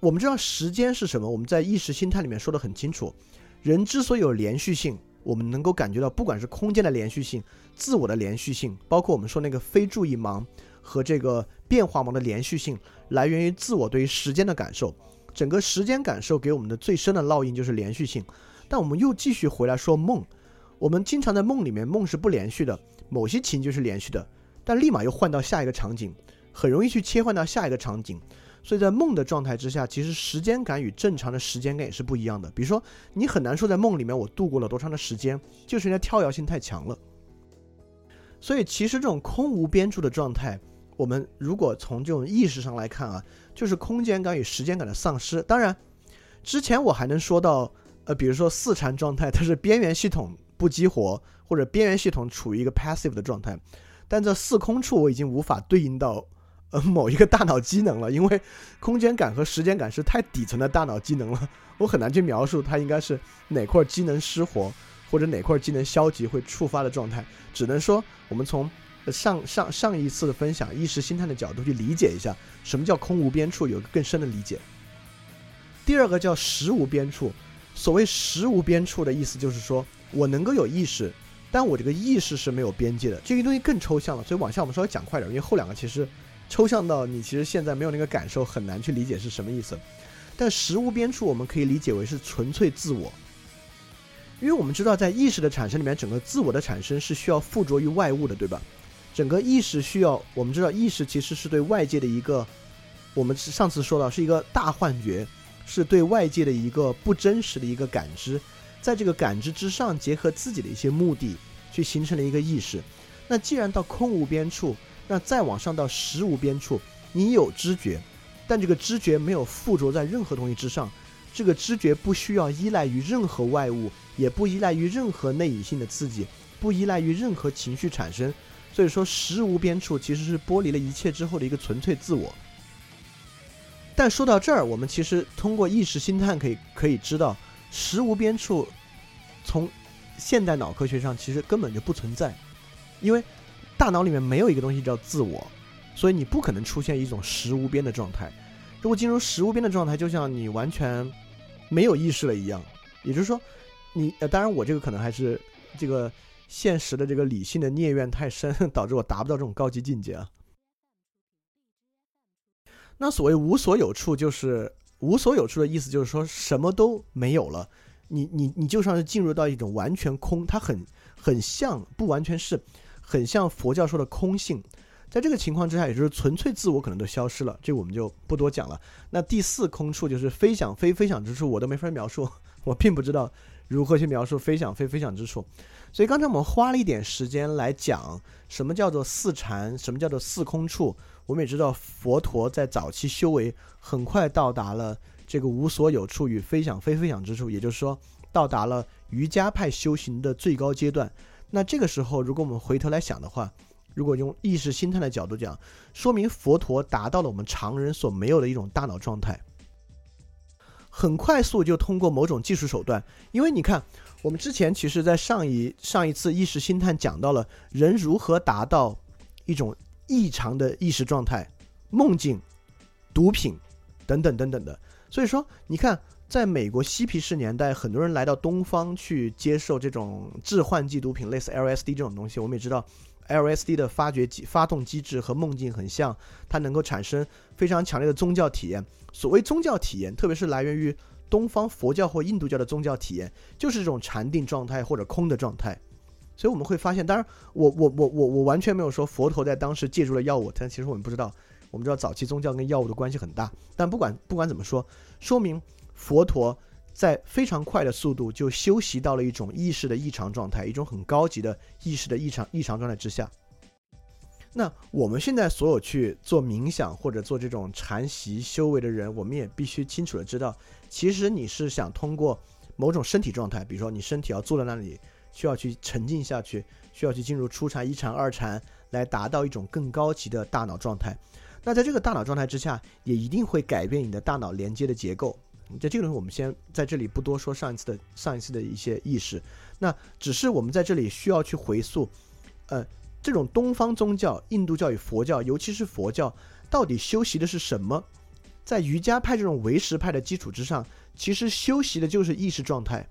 我们知道时间是什么？我们在意识心态里面说的很清楚，人之所以有连续性。我们能够感觉到，不管是空间的连续性、自我的连续性，包括我们说那个非注意盲和这个变化盲的连续性，来源于自我对于时间的感受。整个时间感受给我们的最深的烙印就是连续性。但我们又继续回来说梦，我们经常在梦里面，梦是不连续的，某些情节是连续的，但立马又换到下一个场景，很容易去切换到下一个场景。所以在梦的状态之下，其实时间感与正常的时间感也是不一样的。比如说，你很难说在梦里面我度过了多长的时间，就是因为跳跃性太强了。所以其实这种空无边处的状态，我们如果从这种意识上来看啊，就是空间感与时间感的丧失。当然，之前我还能说到，呃，比如说四禅状态，它是边缘系统不激活，或者边缘系统处于一个 passive 的状态，但这四空处我已经无法对应到。呃，某一个大脑机能了，因为空间感和时间感是太底层的大脑机能了，我很难去描述它应该是哪块机能失活，或者哪块机能消极会触发的状态。只能说，我们从上上上一次的分享意识心态的角度去理解一下，什么叫空无边处，有个更深的理解。第二个叫实无边处，所谓实无边处的意思就是说我能够有意识，但我这个意识是没有边界的，这个东西更抽象了。所以往下我们稍微讲快点，因为后两个其实。抽象到你其实现在没有那个感受，很难去理解是什么意思。但实无边处，我们可以理解为是纯粹自我，因为我们知道在意识的产生里面，整个自我的产生是需要附着于外物的，对吧？整个意识需要，我们知道意识其实是对外界的一个，我们上次说到是一个大幻觉，是对外界的一个不真实的一个感知，在这个感知之上结合自己的一些目的，去形成了一个意识。那既然到空无边处。那再往上到实无边处，你有知觉，但这个知觉没有附着在任何东西之上，这个知觉不需要依赖于任何外物，也不依赖于任何内隐性的刺激，不依赖于任何情绪产生。所以说，实无边处其实是剥离了一切之后的一个纯粹自我。但说到这儿，我们其实通过意识心探可以可以知道，实无边处从现代脑科学上其实根本就不存在，因为。大脑里面没有一个东西叫自我，所以你不可能出现一种实无边的状态。如果进入实无边的状态，就像你完全没有意识了一样。也就是说，你呃，当然我这个可能还是这个现实的这个理性的孽缘太深，导致我达不到这种高级境界啊。那所谓无所有处，就是无所有处的意思，就是说什么都没有了。你你你就像是进入到一种完全空，它很很像，不完全是。很像佛教说的空性，在这个情况之下，也就是纯粹自我可能都消失了，这我们就不多讲了。那第四空处就是非想非非想之处，我都没法描述，我并不知道如何去描述非想非非想之处。所以刚才我们花了一点时间来讲什么叫做四禅，什么叫做四空处。我们也知道佛陀在早期修为很快到达了这个无所有处与非想非非想之处，也就是说到达了瑜伽派修行的最高阶段。那这个时候，如果我们回头来想的话，如果用意识心态的角度讲，说明佛陀达到了我们常人所没有的一种大脑状态。很快速就通过某种技术手段，因为你看，我们之前其实在上一上一次意识星探讲到了人如何达到一种异常的意识状态，梦境、毒品等等等等的。所以说，你看，在美国嬉皮士年代，很多人来到东方去接受这种致幻剂毒品，类似 LSD 这种东西。我们也知道，LSD 的发掘机发动机制和梦境很像，它能够产生非常强烈的宗教体验。所谓宗教体验，特别是来源于东方佛教或印度教的宗教体验，就是这种禅定状态或者空的状态。所以我们会发现，当然，我我我我我完全没有说佛陀在当时借助了药物，但其实我们不知道。我们知道早期宗教跟药物的关系很大，但不管不管怎么说，说明佛陀在非常快的速度就修习到了一种意识的异常状态，一种很高级的意识的异常异常状态之下。那我们现在所有去做冥想或者做这种禅习修为的人，我们也必须清楚的知道，其实你是想通过某种身体状态，比如说你身体要坐在那里，需要去沉浸下去，需要去进入初禅、一禅、二禅，来达到一种更高级的大脑状态。那在这个大脑状态之下，也一定会改变你的大脑连接的结构。在这个东西，我们先在这里不多说上一次的上一次的一些意识。那只是我们在这里需要去回溯，呃，这种东方宗教、印度教与佛教，尤其是佛教，到底修习的是什么？在瑜伽派这种唯识派的基础之上，其实修习的就是意识状态。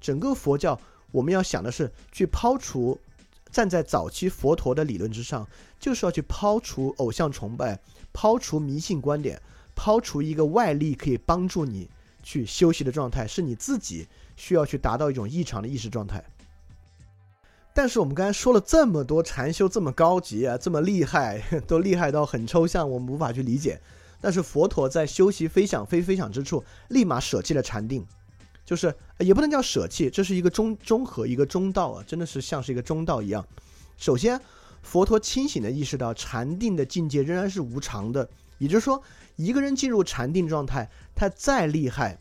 整个佛教，我们要想的是去抛除。站在早期佛陀的理论之上，就是要去抛除偶像崇拜，抛除迷信观点，抛除一个外力可以帮助你去休息的状态，是你自己需要去达到一种异常的意识状态。但是我们刚才说了这么多禅修这么高级啊，这么厉害，都厉害到很抽象，我们无法去理解。但是佛陀在修习非想非非想之处，立马舍弃了禅定。就是也不能叫舍弃，这是一个中中和一个中道啊，真的是像是一个中道一样。首先，佛陀清醒的意识到禅定的境界仍然是无常的，也就是说，一个人进入禅定状态，他再厉害，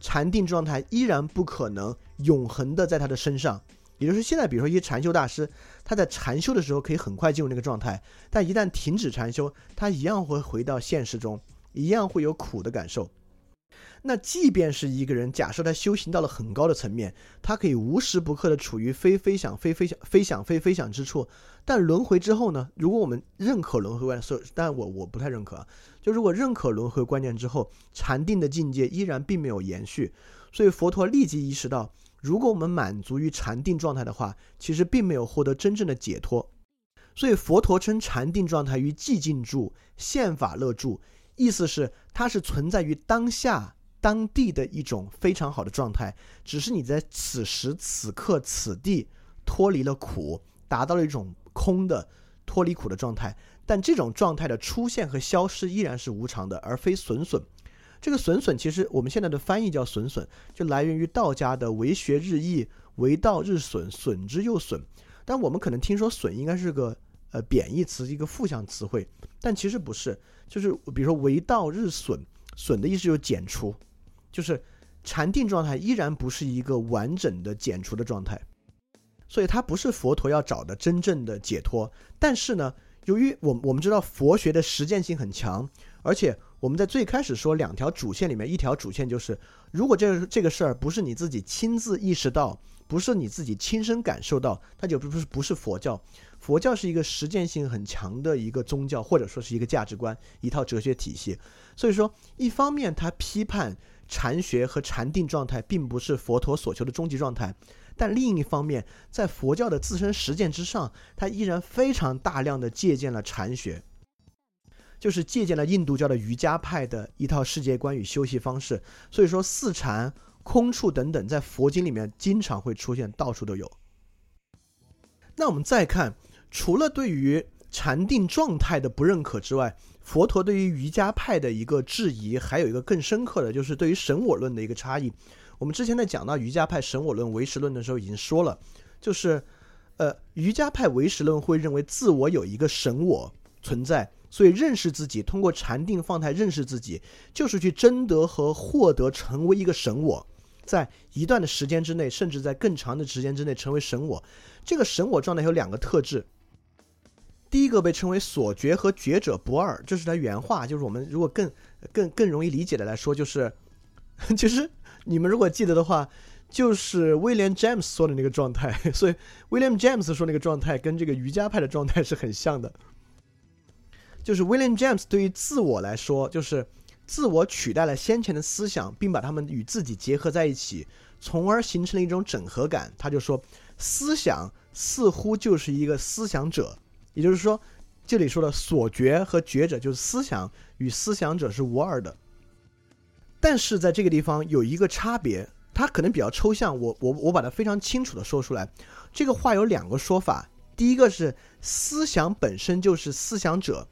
禅定状态依然不可能永恒的在他的身上。也就是现在，比如说一些禅修大师，他在禅修的时候可以很快进入那个状态，但一旦停止禅修，他一样会回到现实中，一样会有苦的感受。那即便是一个人，假设他修行到了很高的层面，他可以无时不刻的处于非非想非非想非想非非想之处。但轮回之后呢？如果我们认可轮回观，但我我不太认可啊。就如果认可轮回观念之后，禅定的境界依然并没有延续，所以佛陀立即意识到，如果我们满足于禅定状态的话，其实并没有获得真正的解脱。所以佛陀称禅定状态于寂静住、现法乐住，意思是它是存在于当下。当地的一种非常好的状态，只是你在此时此刻此地脱离了苦，达到了一种空的脱离苦的状态。但这种状态的出现和消失依然是无常的，而非损损。这个损损其实我们现在的翻译叫损损，就来源于道家的为学日益，为道日损，损之又损。但我们可能听说损应该是个呃贬义词，一个负向词汇，但其实不是。就是比如说为道日损，损的意思就是减除。就是禅定状态依然不是一个完整的减除的状态，所以它不是佛陀要找的真正的解脱。但是呢，由于我我们知道佛学的实践性很强，而且我们在最开始说两条主线里面，一条主线就是，如果这个这个事儿不是你自己亲自意识到，不是你自己亲身感受到，它就不是不是佛教。佛教是一个实践性很强的一个宗教，或者说是一个价值观，一套哲学体系。所以说，一方面他批判。禅学和禅定状态并不是佛陀所求的终极状态，但另一方面，在佛教的自身实践之上，它依然非常大量的借鉴了禅学，就是借鉴了印度教的瑜伽派的一套世界观与修习方式。所以说，四禅、空处等等，在佛经里面经常会出现，到处都有。那我们再看，除了对于禅定状态的不认可之外，佛陀对于瑜伽派的一个质疑，还有一个更深刻的就是对于神我论的一个差异。我们之前在讲到瑜伽派神我论、唯识论的时候已经说了，就是，呃，瑜伽派唯识论会认为自我有一个神我存在，所以认识自己，通过禅定放态认识自己，就是去争得和获得成为一个神我，在一段的时间之内，甚至在更长的时间之内成为神我。这个神我状态有两个特质。第一个被称为所觉和觉者不二，这是他原话。就是我们如果更更更容易理解的来说，就是其实 你们如果记得的话，就是威廉·詹姆斯说的那个状态。所以威廉·詹姆斯说那个状态跟这个瑜伽派的状态是很像的。就是威廉·詹姆斯对于自我来说，就是自我取代了先前的思想，并把它们与自己结合在一起，从而形成了一种整合感。他就说，思想似乎就是一个思想者，也就是说，这里说的所觉和觉者，就是思想与思想者是无二的。但是在这个地方有一个差别，它可能比较抽象，我我我把它非常清楚的说出来。这个话有两个说法，第一个是思想本身就是思想者。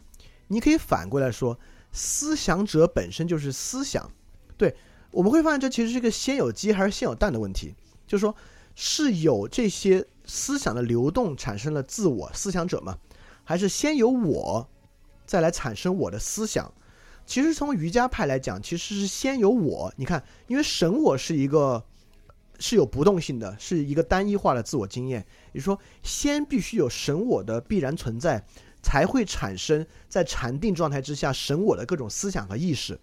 你可以反过来说，思想者本身就是思想。对，我们会发现这其实是一个先有鸡还是先有蛋的问题。就是说，是有这些思想的流动产生了自我思想者嘛？还是先有我，再来产生我的思想？其实从瑜伽派来讲，其实是先有我。你看，因为神我是一个是有不动性的，是一个单一化的自我经验。也就是说，先必须有神我的必然存在。才会产生在禅定状态之下神我的各种思想和意识。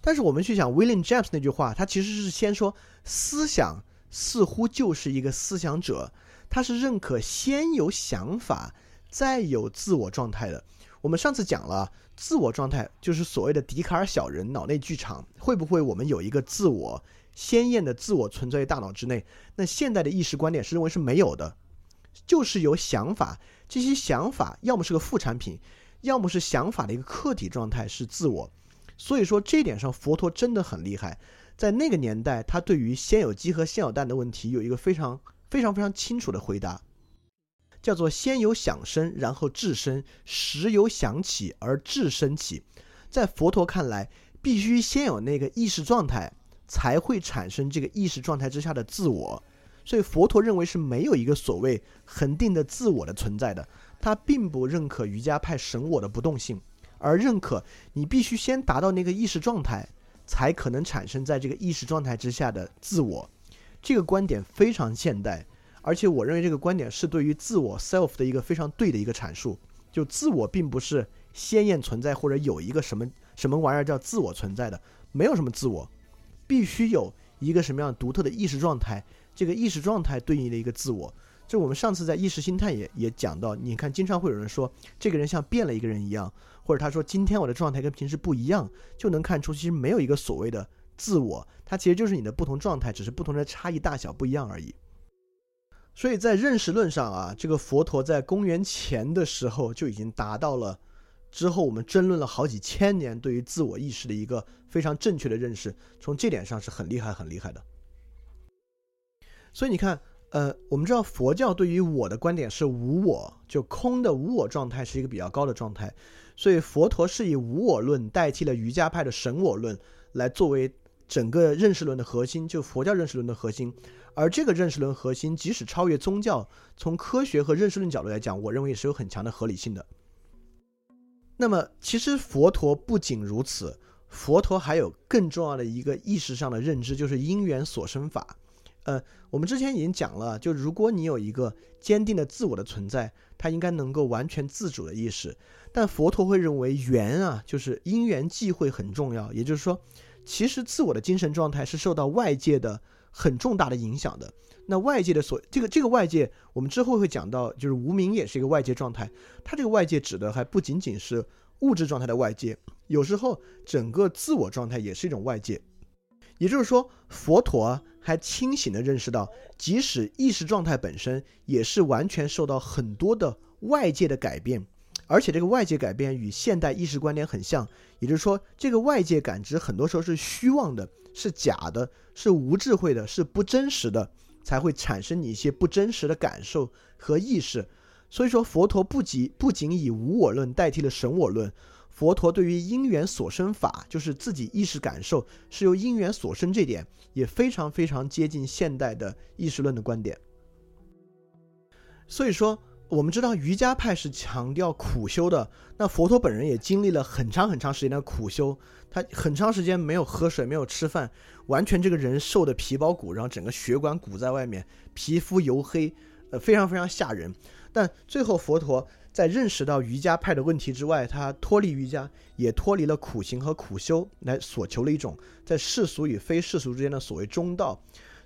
但是我们去想 William James 那句话，他其实是先说思想似乎就是一个思想者，他是认可先有想法再有自我状态的。我们上次讲了自我状态就是所谓的笛卡尔小人脑内剧场，会不会我们有一个自我鲜艳的自我存在于大脑之内？那现代的意识观点是认为是没有的，就是有想法。这些想法要么是个副产品，要么是想法的一个客体状态是自我。所以说这点上，佛陀真的很厉害。在那个年代，他对于先有鸡和先有蛋的问题有一个非常非常非常清楚的回答，叫做先有响声，然后智生，时有响起而智生起。在佛陀看来，必须先有那个意识状态，才会产生这个意识状态之下的自我。所以佛陀认为是没有一个所谓恒定的自我的存在的，他并不认可瑜伽派神我的不动性，而认可你必须先达到那个意识状态，才可能产生在这个意识状态之下的自我。这个观点非常现代，而且我认为这个观点是对于自我 self 的一个非常对的一个阐述。就自我并不是鲜艳存在，或者有一个什么什么玩意儿叫自我存在的，没有什么自我，必须有一个什么样独特的意识状态。这个意识状态对应的一个自我，就我们上次在意识心态也也讲到。你看，经常会有人说这个人像变了一个人一样，或者他说今天我的状态跟平时不一样，就能看出其实没有一个所谓的自我，它其实就是你的不同状态，只是不同的差异大小不一样而已。所以在认识论上啊，这个佛陀在公元前的时候就已经达到了，之后我们争论了好几千年对于自我意识的一个非常正确的认识，从这点上是很厉害很厉害的。所以你看，呃，我们知道佛教对于我的观点是无我，就空的无我状态是一个比较高的状态，所以佛陀是以无我论代替了瑜伽派的神我论来作为整个认识论的核心，就佛教认识论的核心。而这个认识论核心，即使超越宗教，从科学和认识论角度来讲，我认为也是有很强的合理性的。那么，其实佛陀不仅如此，佛陀还有更重要的一个意识上的认知，就是因缘所生法。呃，我们之前已经讲了，就如果你有一个坚定的自我的存在，它应该能够完全自主的意识。但佛陀会认为缘啊，就是因缘际会很重要。也就是说，其实自我的精神状态是受到外界的很重大的影响的。那外界的所这个这个外界，我们之后会讲到，就是无名也是一个外界状态。它这个外界指的还不仅仅是物质状态的外界，有时候整个自我状态也是一种外界。也就是说，佛陀还清醒地认识到，即使意识状态本身也是完全受到很多的外界的改变，而且这个外界改变与现代意识观点很像。也就是说，这个外界感知很多时候是虚妄的，是假的，是无智慧的，是不真实的，才会产生你一些不真实的感受和意识。所以说，佛陀不仅不仅以无我论代替了神我论。佛陀对于因缘所生法，就是自己意识感受是由因缘所生这点，也非常非常接近现代的意识论的观点。所以说，我们知道瑜伽派是强调苦修的，那佛陀本人也经历了很长很长时间的苦修，他很长时间没有喝水，没有吃饭，完全这个人瘦的皮包骨，然后整个血管鼓在外面，皮肤黝黑，呃非常非常吓人。但最后佛陀在认识到瑜伽派的问题之外，他脱离瑜伽，也脱离了苦行和苦修，来所求的一种在世俗与非世俗之间的所谓中道。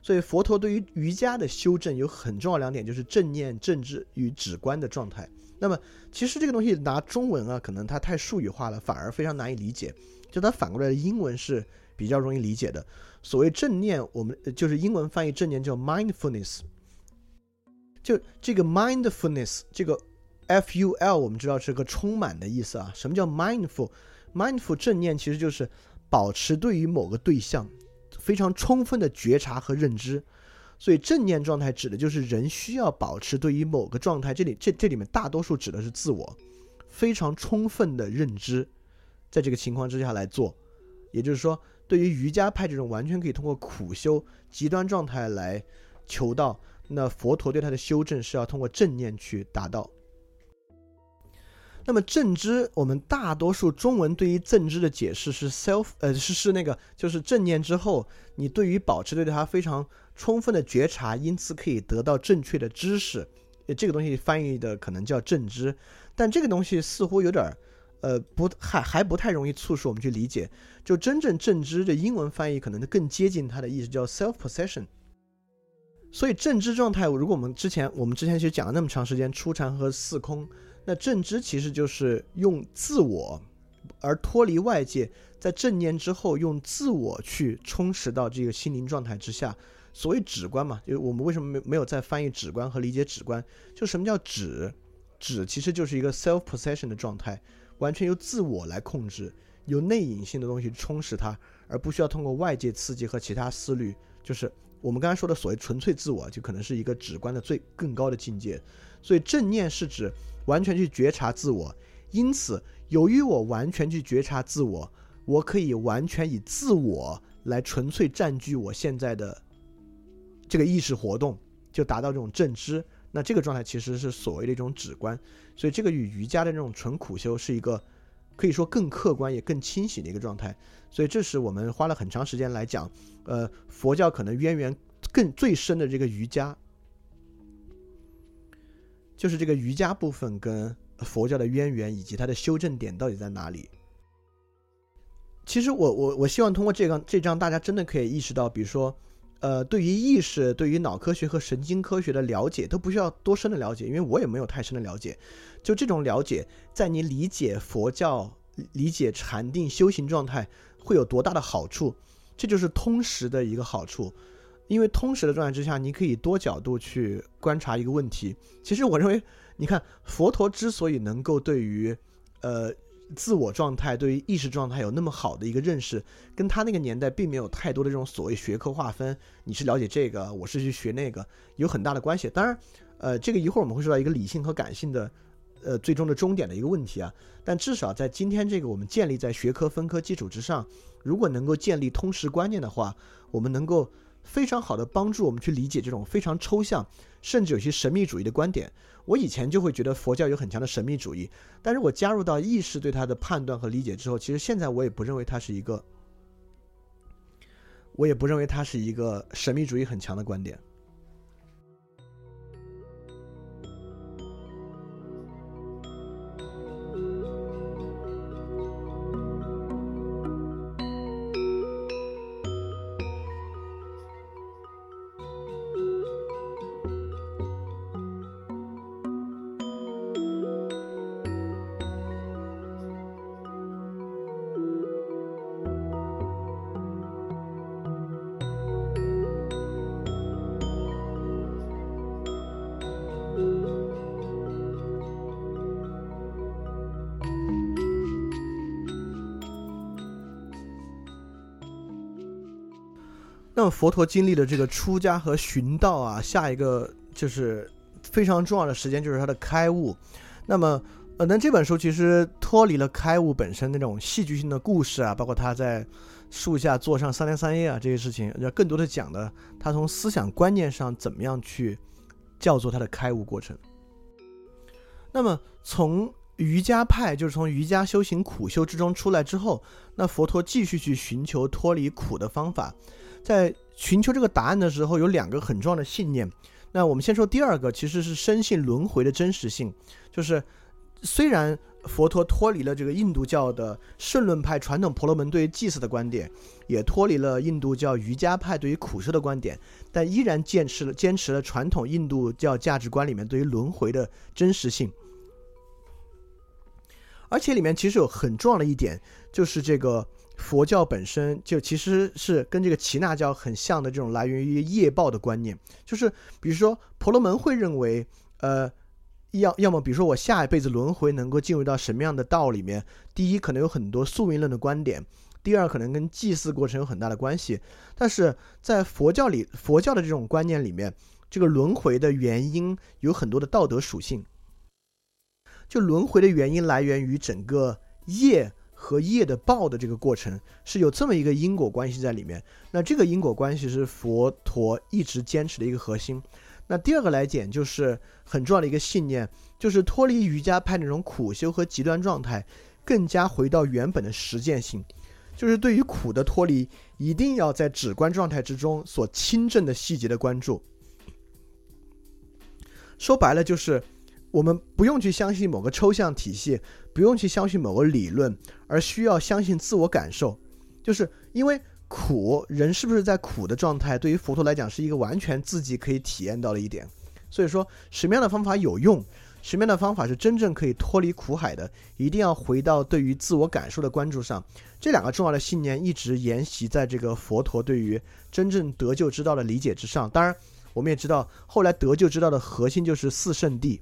所以佛陀对于瑜伽的修正有很重要两点，就是正念、正知与止观的状态。那么其实这个东西拿中文啊，可能它太术语化了，反而非常难以理解。就它反过来的英文是比较容易理解的。所谓正念，我们就是英文翻译正念叫 mindfulness。就这个 mindfulness，这个 f u l 我们知道是个充满的意思啊。什么叫 mindful？mindful 正念其实就是保持对于某个对象。非常充分的觉察和认知，所以正念状态指的就是人需要保持对于某个状态，这里这这里面大多数指的是自我，非常充分的认知，在这个情况之下来做，也就是说，对于瑜伽派这种完全可以通过苦修极端状态来求道，那佛陀对他的修正是要通过正念去达到。那么正知，我们大多数中文对于正知的解释是 self，呃，是是那个，就是正念之后，你对于保持对它非常充分的觉察，因此可以得到正确的知识，这个东西翻译的可能叫正知，但这个东西似乎有点，呃，不还还不太容易促使我们去理解，就真正正知的英文翻译可能更接近它的意思，叫 self possession。所以正知状态，如果我们之前我们之前其实讲了那么长时间初禅和四空。那正知其实就是用自我，而脱离外界，在正念之后用自我去充实到这个心灵状态之下。所谓止观嘛，就是我们为什么没没有在翻译止观和理解止观？就什么叫止？止其实就是一个 self possession 的状态，完全由自我来控制，由内隐性的东西充实它，而不需要通过外界刺激和其他思虑。就是我们刚才说的所谓纯粹自我，就可能是一个止观的最更高的境界。所以正念是指。完全去觉察自我，因此，由于我完全去觉察自我，我可以完全以自我来纯粹占据我现在的这个意识活动，就达到这种正知。那这个状态其实是所谓的一种止观，所以这个与瑜伽的这种纯苦修是一个可以说更客观也更清醒的一个状态。所以这是我们花了很长时间来讲，呃，佛教可能渊源更最深的这个瑜伽。就是这个瑜伽部分跟佛教的渊源以及它的修正点到底在哪里？其实我我我希望通过这个这章，大家真的可以意识到，比如说，呃，对于意识、对于脑科学和神经科学的了解，都不需要多深的了解，因为我也没有太深的了解。就这种了解，在你理解佛教、理解禅定修行状态会有多大的好处？这就是通识的一个好处。因为通识的状态之下，你可以多角度去观察一个问题。其实我认为，你看佛陀之所以能够对于，呃，自我状态、对于意识状态有那么好的一个认识，跟他那个年代并没有太多的这种所谓学科划分。你是了解这个，我是去学那个，有很大的关系。当然，呃，这个一会儿我们会说到一个理性和感性的，呃，最终的终点的一个问题啊。但至少在今天这个我们建立在学科分科基础之上，如果能够建立通识观念的话，我们能够。非常好的帮助我们去理解这种非常抽象，甚至有些神秘主义的观点。我以前就会觉得佛教有很强的神秘主义，但是我加入到意识对它的判断和理解之后，其实现在我也不认为它是一个，我也不认为它是一个神秘主义很强的观点。那么佛陀经历了这个出家和寻道啊，下一个就是非常重要的时间，就是他的开悟。那么，呃，那这本书其实脱离了开悟本身那种戏剧性的故事啊，包括他在树下坐上三天三夜啊这些事情，要更多的讲的他从思想观念上怎么样去叫做他的开悟过程。那么从瑜伽派就是从瑜伽修行苦修之中出来之后，那佛陀继续去寻求脱离苦的方法。在寻求这个答案的时候，有两个很重要的信念。那我们先说第二个，其实是深信轮回的真实性，就是虽然佛陀脱离了这个印度教的圣论派传统婆罗门对于祭祀的观点，也脱离了印度教瑜伽派对于苦修的观点，但依然坚持了坚持了传统印度教价值观里面对于轮回的真实性。而且里面其实有很重要的一点，就是这个。佛教本身就其实是跟这个耆那教很像的这种来源于业报的观念，就是比如说婆罗门会认为，呃，要要么比如说我下一辈子轮回能够进入到什么样的道里面，第一可能有很多宿命论的观点，第二可能跟祭祀过程有很大的关系，但是在佛教里，佛教的这种观念里面，这个轮回的原因有很多的道德属性，就轮回的原因来源于整个业。和业的报的这个过程是有这么一个因果关系在里面，那这个因果关系是佛陀一直坚持的一个核心。那第二个来讲，就是很重要的一个信念，就是脱离瑜伽派那种苦修和极端状态，更加回到原本的实践性，就是对于苦的脱离，一定要在止观状态之中所亲证的细节的关注。说白了就是。我们不用去相信某个抽象体系，不用去相信某个理论，而需要相信自我感受。就是因为苦，人是不是在苦的状态，对于佛陀来讲是一个完全自己可以体验到的一点。所以说，什么样的方法有用，什么样的方法是真正可以脱离苦海的，一定要回到对于自我感受的关注上。这两个重要的信念一直沿袭在这个佛陀对于真正得救之道的理解之上。当然，我们也知道，后来得救之道的核心就是四圣谛。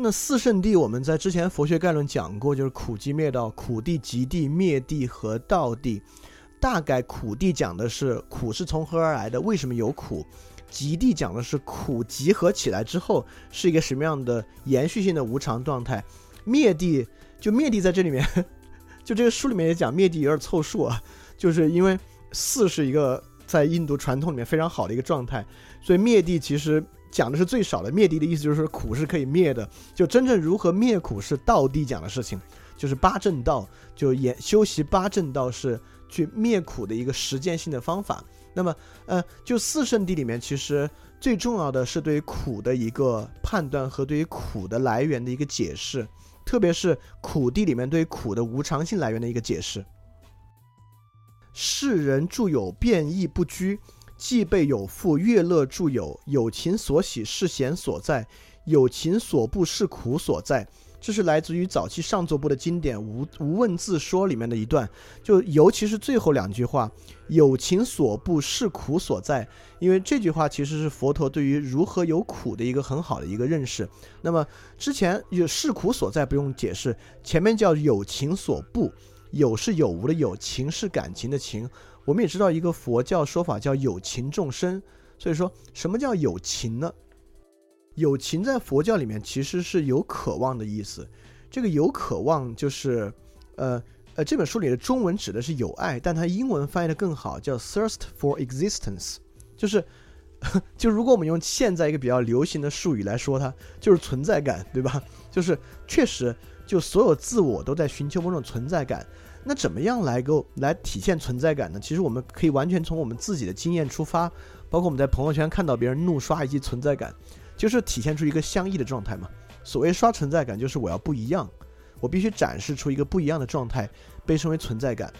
那四圣地，我们在之前佛学概论讲过，就是苦集灭道、苦地极地灭地和道地。大概苦地讲的是苦是从何而来的，为什么有苦；极地讲的是苦集合起来之后是一个什么样的延续性的无常状态。灭地就灭地在这里面，就这个书里面也讲灭地有点凑数啊，就是因为四是一个在印度传统里面非常好的一个状态，所以灭地其实。讲的是最少的灭地的意思，就是苦是可以灭的。就真正如何灭苦是道地讲的事情，就是八正道，就演修习八正道是去灭苦的一个实践性的方法。那么，呃，就四圣地里面，其实最重要的是对于苦的一个判断和对于苦的来源的一个解释，特别是苦地里面对苦的无常性来源的一个解释。世人著有变异不居。既备有父，乐乐著有有情所喜是贤所在，有情所不是苦所在。这是来自于早期上座部的经典《无无问自说》里面的一段，就尤其是最后两句话“有情所不是苦所在”，因为这句话其实是佛陀对于如何有苦的一个很好的一个认识。那么之前有是苦所在不用解释，前面叫有情所不，有是有无的有，情是感情的情。我们也知道一个佛教说法叫有情众生，所以说什么叫有情呢？有情在佛教里面其实是有渴望的意思。这个有渴望就是，呃呃，这本书里的中文指的是有爱，但它英文翻译的更好，叫 thirst for existence，就是，就如果我们用现在一个比较流行的术语来说，它就是存在感，对吧？就是确实，就所有自我都在寻求某种存在感。那怎么样来够来体现存在感呢？其实我们可以完全从我们自己的经验出发，包括我们在朋友圈看到别人怒刷一记存在感，就是体现出一个相异的状态嘛。所谓刷存在感，就是我要不一样，我必须展示出一个不一样的状态，被称为存在感。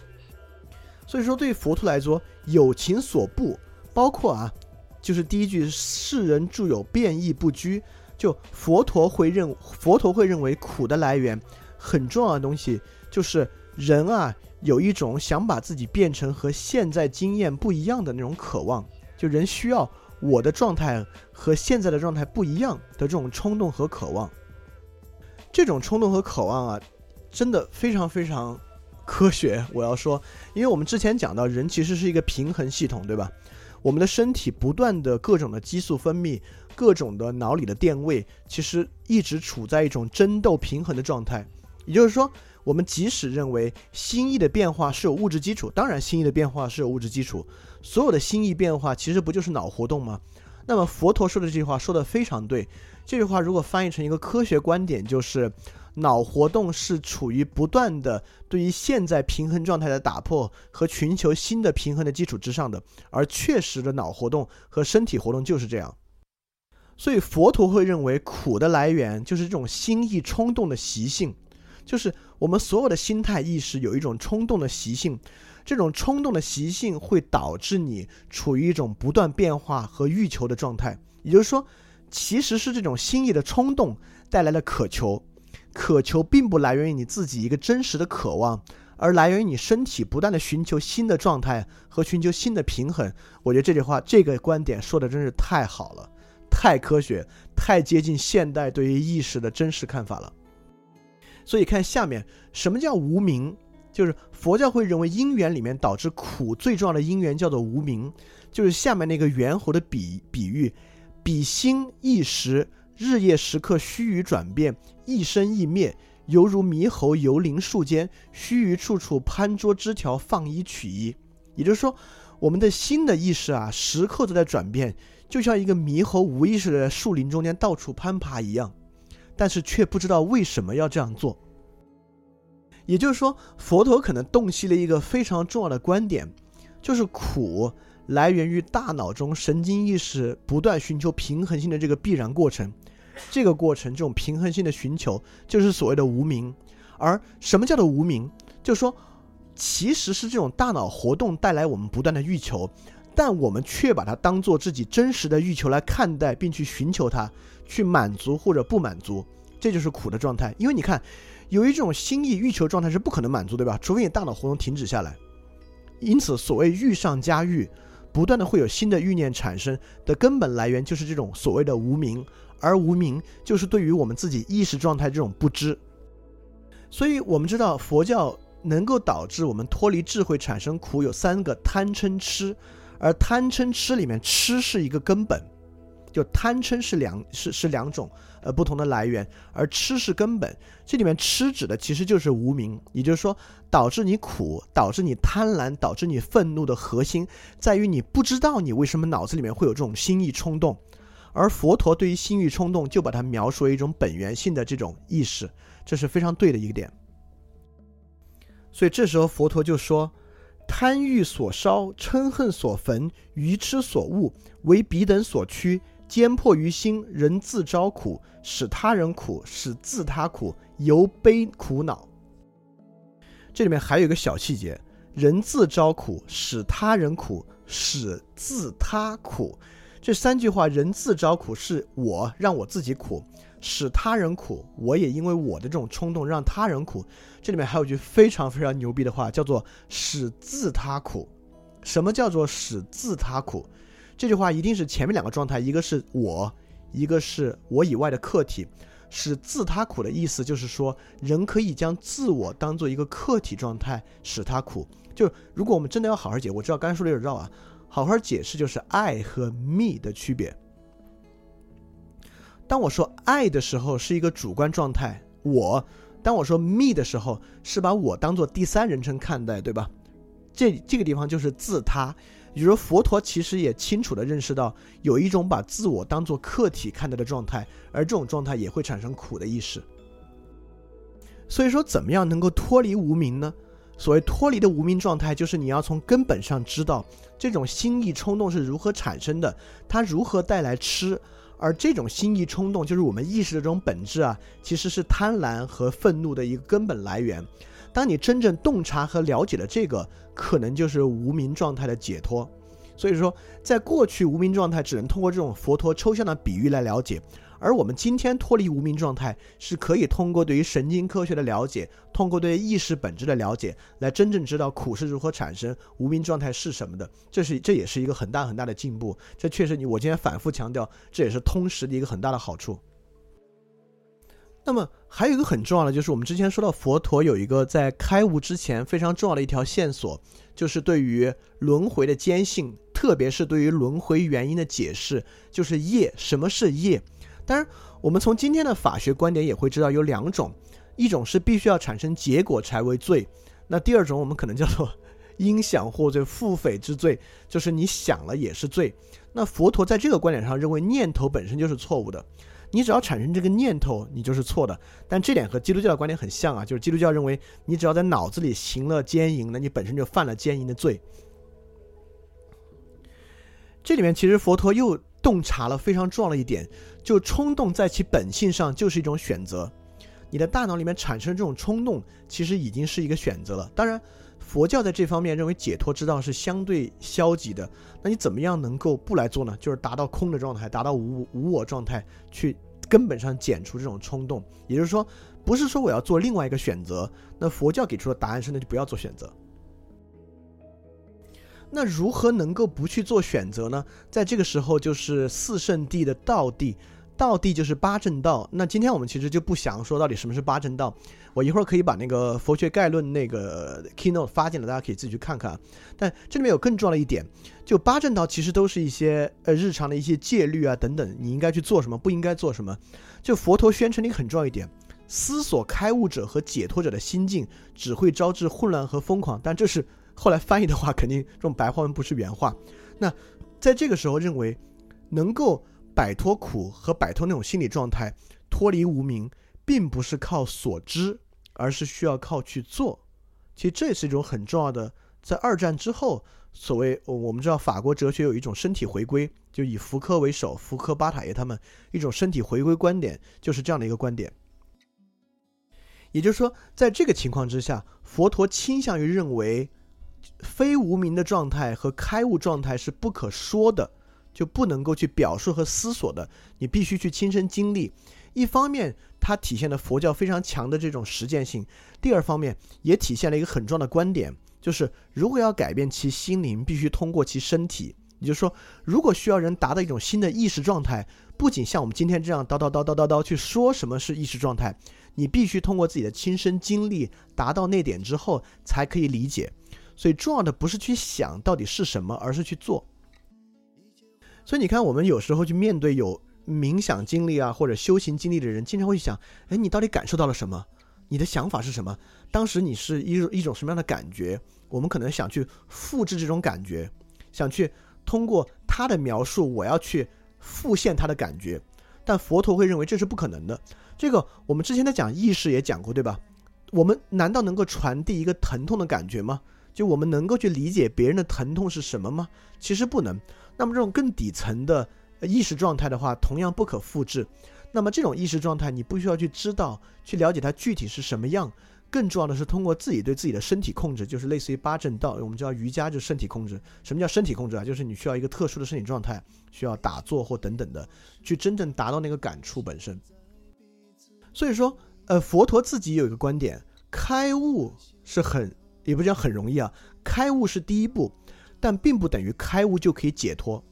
所以说，对于佛陀来说，有情所不包括啊，就是第一句世人著有变异不居，就佛陀会认佛陀会认为苦的来源很重要的东西就是。人啊，有一种想把自己变成和现在经验不一样的那种渴望，就人需要我的状态和现在的状态不一样的这种冲动和渴望。这种冲动和渴望啊，真的非常非常科学。我要说，因为我们之前讲到，人其实是一个平衡系统，对吧？我们的身体不断的各种的激素分泌，各种的脑里的电位，其实一直处在一种争斗平衡的状态。也就是说。我们即使认为心意的变化是有物质基础，当然心意的变化是有物质基础。所有的心意变化其实不就是脑活动吗？那么佛陀说的这句话说的非常对。这句话如果翻译成一个科学观点，就是脑活动是处于不断的对于现在平衡状态的打破和寻求新的平衡的基础之上的，而确实的脑活动和身体活动就是这样。所以佛陀会认为苦的来源就是这种心意冲动的习性，就是我们所有的心态意识有一种冲动的习性，这种冲动的习性会导致你处于一种不断变化和欲求的状态。也就是说，其实是这种心意的冲动带来了渴求，渴求并不来源于你自己一个真实的渴望，而来源于你身体不断的寻求新的状态和寻求新的平衡。我觉得这句话这个观点说的真是太好了。太科学，太接近现代对于意识的真实看法了。所以看下面，什么叫无名？就是佛教会认为因缘里面导致苦最重要的因缘叫做无名，就是下面那个猿猴的比比喻，比心一时，日夜时刻须臾转变，一生一灭，犹如猕猴游林树间，须臾处处攀捉枝条放衣取衣。也就是说，我们的心的意识啊，时刻都在转变。就像一个猕猴无意识的在树林中间到处攀爬一样，但是却不知道为什么要这样做。也就是说，佛陀可能洞悉了一个非常重要的观点，就是苦来源于大脑中神经意识不断寻求平衡性的这个必然过程。这个过程，这种平衡性的寻求，就是所谓的无名。而什么叫做无名？就是说，其实是这种大脑活动带来我们不断的欲求。但我们却把它当做自己真实的欲求来看待，并去寻求它，去满足或者不满足，这就是苦的状态。因为你看，有一种心意欲求状态是不可能满足，对吧？除非你大脑活动停止下来。因此，所谓欲上加欲，不断的会有新的欲念产生的根本来源，就是这种所谓的无名。而无名就是对于我们自己意识状态这种不知。所以我们知道，佛教能够导致我们脱离智慧产生苦，有三个贪嗔痴。而贪嗔痴里面，痴是一个根本，就贪嗔是两是是两种呃不同的来源，而痴是根本。这里面痴指的其实就是无名，也就是说，导致你苦、导致你贪婪、导致你愤怒的核心，在于你不知道你为什么脑子里面会有这种心意冲动。而佛陀对于心欲冲动，就把它描述为一种本源性的这种意识，这是非常对的一个点。所以这时候佛陀就说。贪欲所烧，嗔恨所焚，愚痴所误，为彼等所驱，坚迫于心，人自招苦，使他人苦，使自他苦，由悲苦恼。这里面还有一个小细节：人自招苦，使他人苦，使自他苦。这三句话，人自招苦是我让我自己苦。使他人苦，我也因为我的这种冲动让他人苦。这里面还有句非常非常牛逼的话，叫做“使自他苦”。什么叫做“使自他苦”？这句话一定是前面两个状态，一个是我，一个是我以外的客体。使自他苦的意思就是说，人可以将自我当做一个客体状态，使他苦。就如果我们真的要好好解，我知道刚才说的有点绕啊，好好解释就是爱和 me 的区别。当我说爱的时候，是一个主观状态。我，当我说 me 的时候，是把我当做第三人称看待，对吧？这这个地方就是自他。也就是说，佛陀其实也清楚的认识到，有一种把自我当做客体看待的状态，而这种状态也会产生苦的意识。所以说，怎么样能够脱离无名呢？所谓脱离的无名状态，就是你要从根本上知道这种心意冲动是如何产生的，它如何带来吃。而这种心意冲动，就是我们意识的这种本质啊，其实是贪婪和愤怒的一个根本来源。当你真正洞察和了解了这个，可能就是无名状态的解脱。所以说，在过去无名状态只能通过这种佛陀抽象的比喻来了解。而我们今天脱离无名状态，是可以通过对于神经科学的了解，通过对意识本质的了解，来真正知道苦是如何产生，无名状态是什么的。这是这也是一个很大很大的进步。这确实你我今天反复强调，这也是通识的一个很大的好处。那么还有一个很重要的，就是我们之前说到佛陀有一个在开悟之前非常重要的一条线索，就是对于轮回的坚信，特别是对于轮回原因的解释，就是业。什么是业？当然，我们从今天的法学观点也会知道有两种，一种是必须要产生结果才为罪，那第二种我们可能叫做 因想获罪，腹诽之罪，就是你想了也是罪。那佛陀在这个观点上认为念头本身就是错误的。你只要产生这个念头，你就是错的。但这点和基督教的观点很像啊，就是基督教认为你只要在脑子里行了奸淫，那你本身就犯了奸淫的罪。这里面其实佛陀又洞察了非常重要的一点，就冲动在其本性上就是一种选择。你的大脑里面产生这种冲动，其实已经是一个选择了。当然，佛教在这方面认为解脱之道是相对消极的。那你怎么样能够不来做呢？就是达到空的状态，达到无无我状态，去根本上减除这种冲动。也就是说，不是说我要做另外一个选择。那佛教给出的答案是，那就不要做选择。那如何能够不去做选择呢？在这个时候，就是四圣地的道地，道地就是八正道。那今天我们其实就不想说到底什么是八正道，我一会儿可以把那个佛学概论那个 keynote 发进来，大家可以自己去看看。但这里面有更重要的一点，就八正道其实都是一些呃日常的一些戒律啊等等，你应该去做什么，不应该做什么。就佛陀宣称的一个很重要一点，思索开悟者和解脱者的心境只会招致混乱和疯狂，但这是。后来翻译的话，肯定这种白话文不是原话。那在这个时候，认为能够摆脱苦和摆脱那种心理状态，脱离无名，并不是靠所知，而是需要靠去做。其实这也是一种很重要的，在二战之后，所谓我们知道法国哲学有一种身体回归，就以福柯为首，福柯、巴塔耶他们一种身体回归观点，就是这样的一个观点。也就是说，在这个情况之下，佛陀倾向于认为。非无名的状态和开悟状态是不可说的，就不能够去表述和思索的，你必须去亲身经历。一方面，它体现了佛教非常强的这种实践性；第二方面，也体现了一个很重要的观点，就是如果要改变其心灵，必须通过其身体。也就是说，如果需要人达到一种新的意识状态，不仅像我们今天这样叨叨叨叨叨叨去说什么是意识状态，你必须通过自己的亲身经历达到那点之后，才可以理解。所以重要的不是去想到底是什么，而是去做。所以你看，我们有时候去面对有冥想经历啊或者修行经历的人，经常会想：哎，你到底感受到了什么？你的想法是什么？当时你是一一种什么样的感觉？我们可能想去复制这种感觉，想去通过他的描述，我要去复现他的感觉。但佛陀会认为这是不可能的。这个我们之前在讲意识也讲过，对吧？我们难道能够传递一个疼痛的感觉吗？就我们能够去理解别人的疼痛是什么吗？其实不能。那么这种更底层的意识状态的话，同样不可复制。那么这种意识状态，你不需要去知道、去了解它具体是什么样。更重要的是通过自己对自己的身体控制，就是类似于八正道。我们叫瑜伽，就是身体控制。什么叫身体控制啊？就是你需要一个特殊的身体状态，需要打坐或等等的，去真正达到那个感触本身。所以说，呃，佛陀自己有一个观点：开悟是很。也不讲很容易啊，开悟是第一步，但并不等于开悟就可以解脱。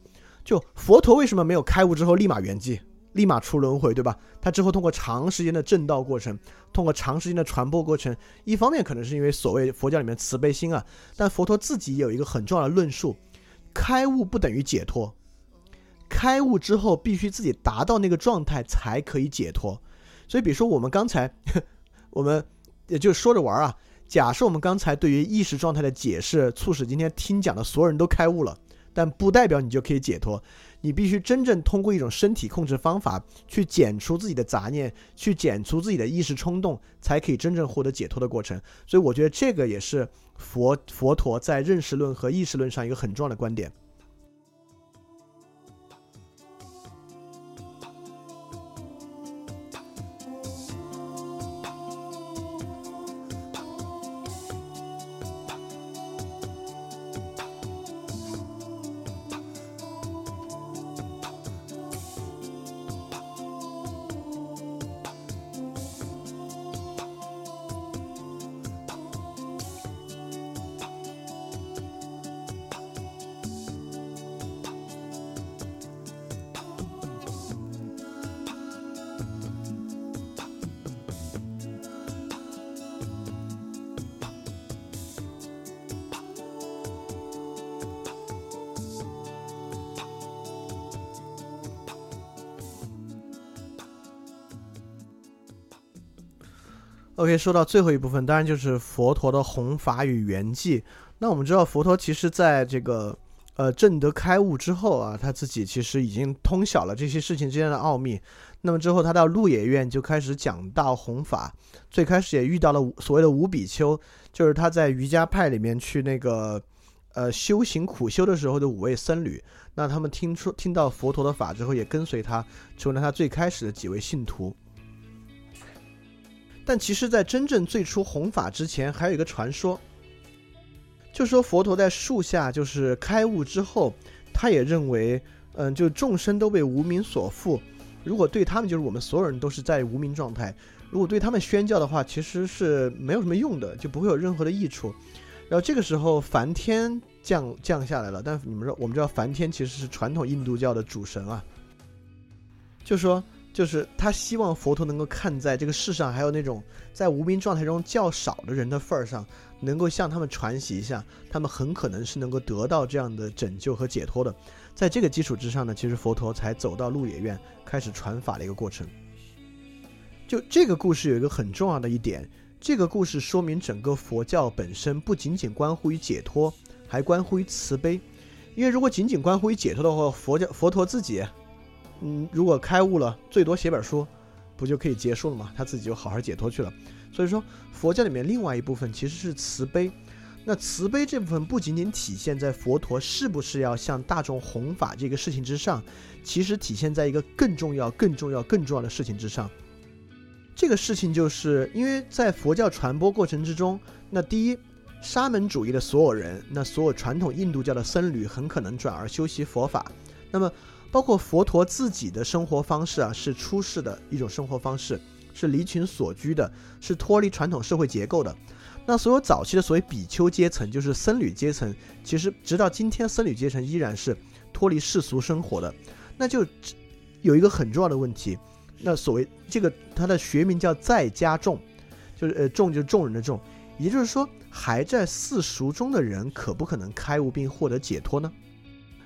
就佛陀为什么没有开悟之后立马圆寂，立马出轮回，对吧？他之后通过长时间的正道过程，通过长时间的传播过程，一方面可能是因为所谓佛教里面慈悲心啊，但佛陀自己有一个很重要的论述：开悟不等于解脱，开悟之后必须自己达到那个状态才可以解脱。所以，比如说我们刚才 我们也就说着玩啊。假设我们刚才对于意识状态的解释，促使今天听讲的所有人都开悟了，但不代表你就可以解脱。你必须真正通过一种身体控制方法，去减除自己的杂念，去减除自己的意识冲动，才可以真正获得解脱的过程。所以，我觉得这个也是佛佛陀在认识论和意识论上一个很重要的观点。说到最后一部分，当然就是佛陀的弘法与圆寂。那我们知道，佛陀其实在这个呃正德开悟之后啊，他自己其实已经通晓了这些事情之间的奥秘。那么之后他到鹿野苑就开始讲道弘法，最开始也遇到了所谓的五比丘，就是他在瑜伽派里面去那个呃修行苦修的时候的五位僧侣。那他们听说听到佛陀的法之后，也跟随他，成为了他最开始的几位信徒。但其实，在真正最初弘法之前，还有一个传说，就说佛陀在树下就是开悟之后，他也认为，嗯，就众生都被无名所缚，如果对他们，就是我们所有人都是在无名状态，如果对他们宣教的话，其实是没有什么用的，就不会有任何的益处。然后这个时候，梵天降降下来了，但你们说，我们知道梵天其实是传统印度教的主神啊，就说。就是他希望佛陀能够看在这个世上还有那种在无名状态中较少的人的份儿上，能够向他们传习一下，他们很可能是能够得到这样的拯救和解脱的。在这个基础之上呢，其实佛陀才走到鹿野苑开始传法的一个过程。就这个故事有一个很重要的一点，这个故事说明整个佛教本身不仅仅关乎于解脱，还关乎于慈悲。因为如果仅仅关乎于解脱的话，佛教佛陀自己。嗯，如果开悟了，最多写本书，不就可以结束了吗？他自己就好好解脱去了。所以说，佛教里面另外一部分其实是慈悲。那慈悲这部分不仅仅体现在佛陀是不是要向大众弘法这个事情之上，其实体现在一个更重要、更重要、更重要的事情之上。这个事情就是因为在佛教传播过程之中，那第一，沙门主义的所有人，那所有传统印度教的僧侣很可能转而修习佛法，那么。包括佛陀自己的生活方式啊，是出世的一种生活方式，是离群所居的，是脱离传统社会结构的。那所有早期的所谓比丘阶层，就是僧侣阶层，其实直到今天，僧侣阶层依然是脱离世俗生活的。那就有一个很重要的问题，那所谓这个它的学名叫在家众，就是呃众就是众人的众，也就是说还在世俗中的人，可不可能开悟并获得解脱呢？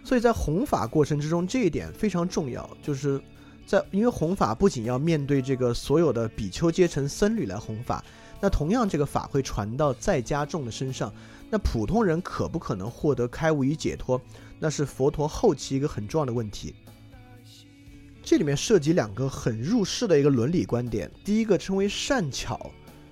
所以在弘法过程之中，这一点非常重要，就是在因为弘法不仅要面对这个所有的比丘阶层僧侣来弘法，那同样这个法会传到在家众的身上，那普通人可不可能获得开悟与解脱，那是佛陀后期一个很重要的问题。这里面涉及两个很入世的一个伦理观点，第一个称为善巧，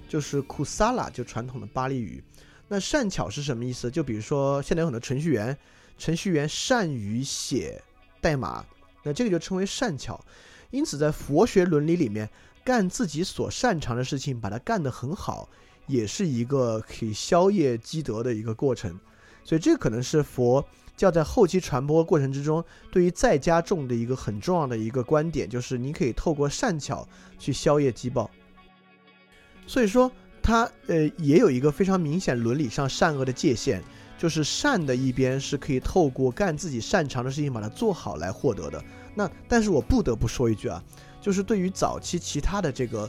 就是 kusala，就传统的巴利语。那善巧是什么意思？就比如说现在有很多程序员。程序员善于写代码，那这个就称为善巧。因此，在佛学伦理里面，干自己所擅长的事情，把它干得很好，也是一个可以消业积德的一个过程。所以，这可能是佛教在后期传播过程之中，对于在家众的一个很重要的一个观点，就是你可以透过善巧去消业积报。所以说，它呃也有一个非常明显伦理上善恶的界限。就是善的一边是可以透过干自己擅长的事情把它做好来获得的。那但是我不得不说一句啊，就是对于早期其他的这个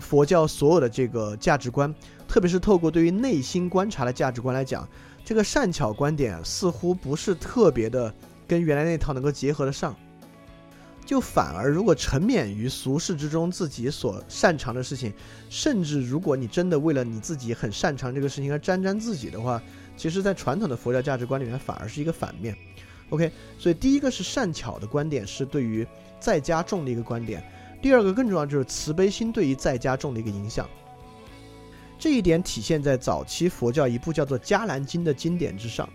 佛教所有的这个价值观，特别是透过对于内心观察的价值观来讲，这个善巧观点似乎不是特别的跟原来那套能够结合得上。就反而如果沉湎于俗世之中自己所擅长的事情，甚至如果你真的为了你自己很擅长这个事情而沾沾自喜的话。其实，在传统的佛教价值观里面，反而是一个反面。OK，所以第一个是善巧的观点，是对于在家众的一个观点；第二个更重要就是慈悲心对于在家众的一个影响。这一点体现在早期佛教一部叫做《迦兰经》的经典之上。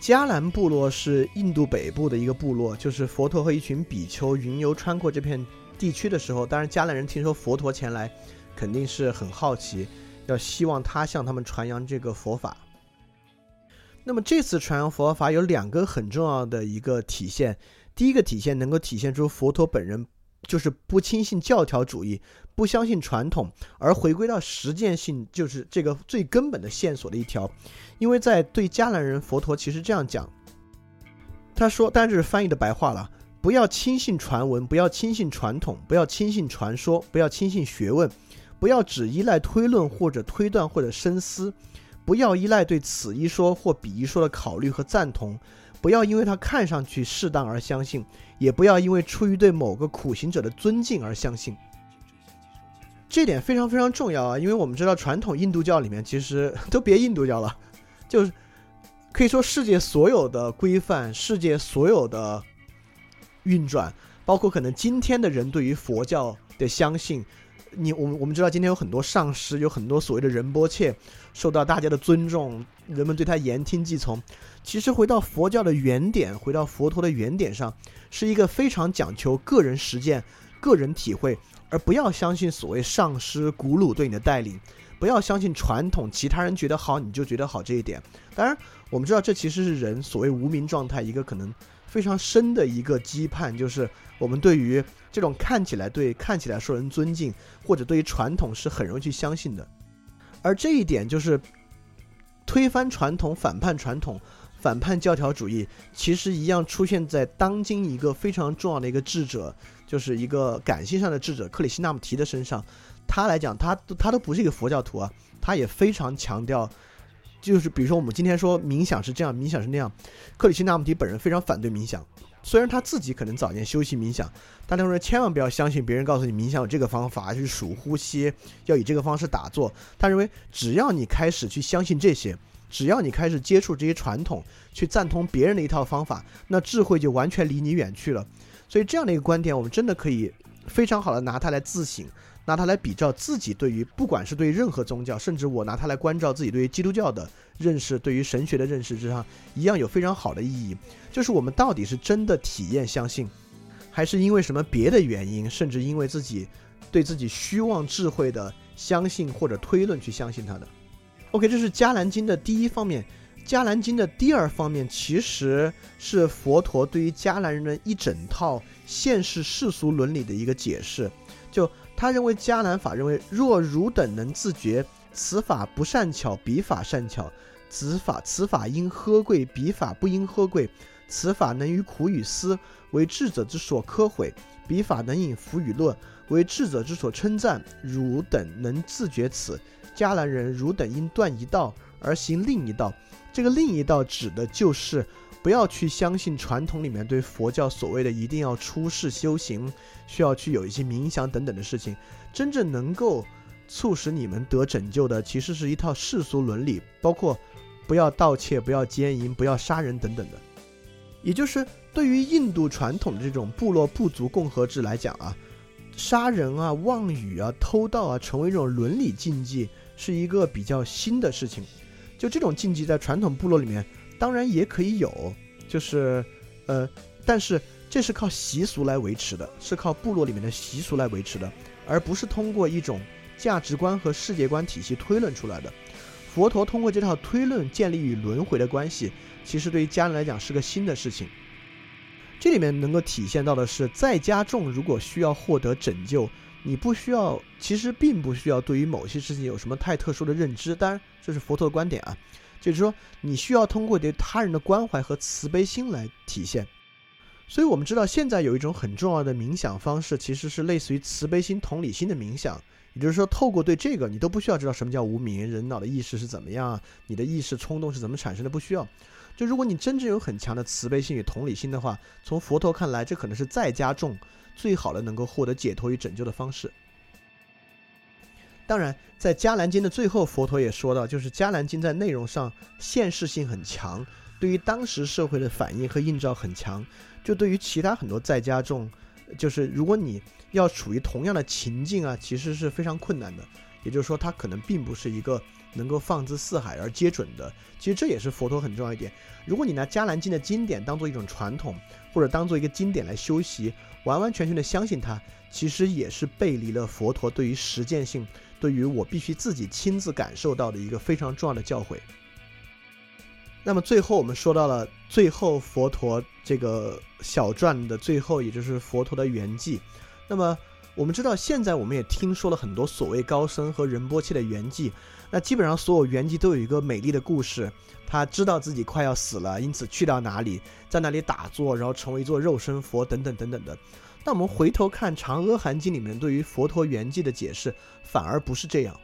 迦兰部落是印度北部的一个部落，就是佛陀和一群比丘云游穿过这片地区的时候，当然迦兰人听说佛陀前来，肯定是很好奇。要希望他向他们传扬这个佛法。那么这次传扬佛法有两个很重要的一个体现，第一个体现能够体现出佛陀本人就是不轻信教条主义，不相信传统，而回归到实践性，就是这个最根本的线索的一条。因为在对迦南人，佛陀其实这样讲，他说，当然这是翻译的白话了，不要轻信传闻，不要轻信传统，不要轻信传说，不要轻信学问。不要只依赖推论或者推断或者深思，不要依赖对此一说或彼一说的考虑和赞同，不要因为它看上去适当而相信，也不要因为出于对某个苦行者的尊敬而相信。这点非常非常重要啊，因为我们知道传统印度教里面其实都别印度教了，就是可以说世界所有的规范，世界所有的运转，包括可能今天的人对于佛教的相信，你我们我们知道今天有很多上师，有很多所谓的仁波切，受到大家的尊重，人们对他言听计从。其实回到佛教的原点，回到佛陀的原点上，是一个非常讲求个人实践、个人体会，而不要相信所谓上师古鲁对你的带领，不要相信传统，其他人觉得好你就觉得好这一点。当然，我们知道这其实是人所谓无名状态一个可能非常深的一个羁绊，就是我们对于这种看起来对看起来受人尊敬，或者对于传统是很容易去相信的，而这一点就是推翻传统、反叛传统。反叛教条主义其实一样出现在当今一个非常重要的一个智者，就是一个感性上的智者克里希那穆提的身上。他来讲，他他都不是一个佛教徒啊，他也非常强调，就是比如说我们今天说冥想是这样，冥想是那样。克里希那穆提本人非常反对冥想，虽然他自己可能早年修习冥想，但他说千万不要相信别人告诉你冥想有这个方法，就是数呼吸，要以这个方式打坐。他认为只要你开始去相信这些。只要你开始接触这些传统，去赞同别人的一套方法，那智慧就完全离你远去了。所以这样的一个观点，我们真的可以非常好的拿它来自省，拿它来比照自己对于不管是对任何宗教，甚至我拿它来关照自己对于基督教的认识，对于神学的认识之上，一样有非常好的意义。就是我们到底是真的体验相信，还是因为什么别的原因，甚至因为自己对自己虚妄智慧的相信或者推论去相信它的。OK，这是《迦兰经》的第一方面，《迦兰经》的第二方面其实是佛陀对于迦兰人的一整套现世世俗伦理的一个解释。就他认为迦南法认为，若汝等能自觉，此法不善巧，彼法善巧；此法此法应呵贵，彼法不应呵贵；此法能于苦与思，为智者之所科毁；彼法能引福与乐，为智者之所称赞。汝等能自觉此。迦南人汝等应断一道而行另一道，这个另一道指的就是不要去相信传统里面对佛教所谓的一定要出世修行，需要去有一些冥想等等的事情。真正能够促使你们得拯救的，其实是一套世俗伦理，包括不要盗窃、不要奸淫、不要杀人等等的。也就是对于印度传统的这种部落部族共和制来讲啊，杀人啊、妄语啊、偷盗啊，成为一种伦理禁忌。是一个比较新的事情，就这种禁忌在传统部落里面当然也可以有，就是，呃，但是这是靠习俗来维持的，是靠部落里面的习俗来维持的，而不是通过一种价值观和世界观体系推论出来的。佛陀通过这套推论建立与轮回的关系，其实对于家人来讲是个新的事情。这里面能够体现到的是，在家众如果需要获得拯救。你不需要，其实并不需要对于某些事情有什么太特殊的认知。当然，这是佛陀的观点啊，就是说你需要通过对他人的关怀和慈悲心来体现。所以我们知道，现在有一种很重要的冥想方式，其实是类似于慈悲心、同理心的冥想。也就是说，透过对这个，你都不需要知道什么叫无名人脑的意识是怎么样，你的意识冲动是怎么产生的，不需要。就如果你真正有很强的慈悲心与同理心的话，从佛陀看来，这可能是再加重。最好的能够获得解脱与拯救的方式。当然，在《迦兰经》的最后，佛陀也说到，就是《迦兰经》在内容上现实性很强，对于当时社会的反应和映照很强。就对于其他很多在家众，就是如果你要处于同样的情境啊，其实是非常困难的。也就是说，它可能并不是一个能够放之四海而皆准的。其实这也是佛陀很重要一点。如果你拿《迦兰经》的经典当做一种传统，或者当做一个经典来修习。完完全全的相信它，其实也是背离了佛陀对于实践性、对于我必须自己亲自感受到的一个非常重要的教诲。那么最后我们说到了最后佛陀这个小传的最后，也就是佛陀的圆寂。那么我们知道，现在我们也听说了很多所谓高僧和仁波切的圆寂。那基本上所有圆寂都有一个美丽的故事。他知道自己快要死了，因此去到哪里，在那里打坐，然后成为一座肉身佛，等等等等的。那我们回头看《长阿含经》里面对于佛陀圆寂的解释，反而不是这样。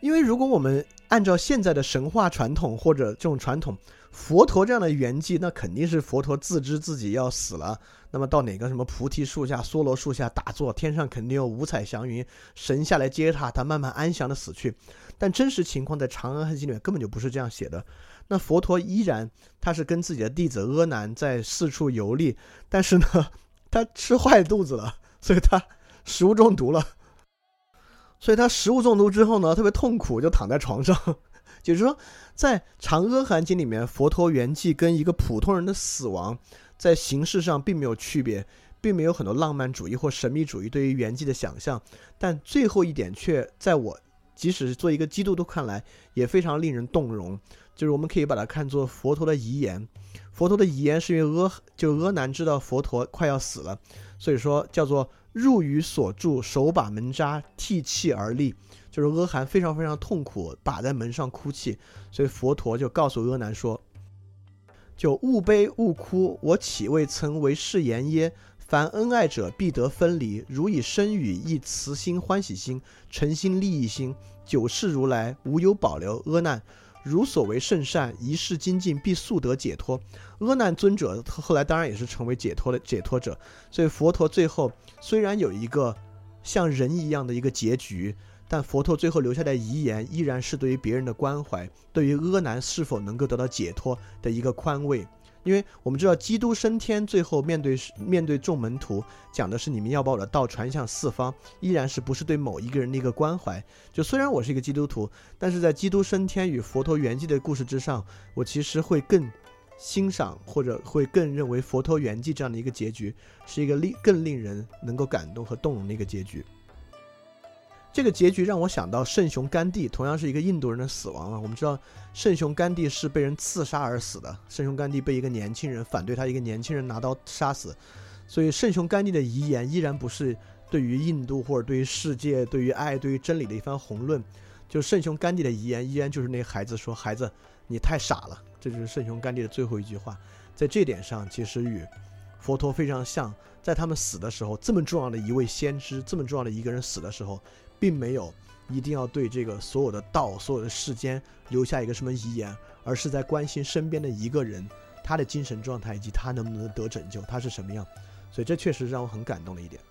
因为如果我们按照现在的神话传统或者这种传统，佛陀这样的圆寂，那肯定是佛陀自知自己要死了，那么到哪个什么菩提树下、梭罗树下打坐，天上肯定有五彩祥云，神下来接他，他慢慢安详的死去。但真实情况在《长安汉经》里面根本就不是这样写的。那佛陀依然他是跟自己的弟子阿难在四处游历，但是呢，他吃坏肚子了，所以他食物中毒了。所以他食物中毒之后呢，特别痛苦，就躺在床上。就是说，在《长阿含经》里面，佛陀圆寂跟一个普通人的死亡，在形式上并没有区别，并没有很多浪漫主义或神秘主义对于圆寂的想象。但最后一点却在我，即使是做一个基督徒看来，也非常令人动容。就是我们可以把它看作佛陀的遗言。佛陀的遗言是因为阿就阿难知道佛陀快要死了，所以说叫做入于所住，手把门扎，涕泣而立。就是阿含非常非常痛苦，把在门上哭泣，所以佛陀就告诉阿难说：“就勿悲勿哭，我岂未曾为誓言耶？凡恩爱者必得分离，如以身语亦慈心欢喜心诚心利益心，久视如来无有保留。阿难，如所为甚善，一世精进必速得解脱。阿难尊者后来当然也是成为解脱的解脱者，所以佛陀最后虽然有一个像人一样的一个结局。”但佛陀最后留下的遗言，依然是对于别人的关怀，对于阿难是否能够得到解脱的一个宽慰。因为我们知道，基督升天最后面对面对众门徒，讲的是你们要把我的道传向四方，依然是不是对某一个人的一个关怀。就虽然我是一个基督徒，但是在基督升天与佛陀圆寂的故事之上，我其实会更欣赏或者会更认为佛陀圆寂这样的一个结局，是一个令更令人能够感动和动容的一个结局。这个结局让我想到圣雄甘地，同样是一个印度人的死亡了。我们知道圣雄甘地是被人刺杀而死的，圣雄甘地被一个年轻人反对他一个年轻人拿刀杀死，所以圣雄甘地的遗言依然不是对于印度或者对于世界、对于爱、对于真理的一番宏论。就圣雄甘地的遗言依然就是那孩子说：“孩子，你太傻了。”这就是圣雄甘地的最后一句话。在这点上，其实与佛陀非常像，在他们死的时候，这么重要的一位先知，这么重要的一个人死的时候。并没有一定要对这个所有的道、所有的世间留下一个什么遗言，而是在关心身边的一个人，他的精神状态以及他能不能得拯救，他是什么样。所以这确实让我很感动的一点。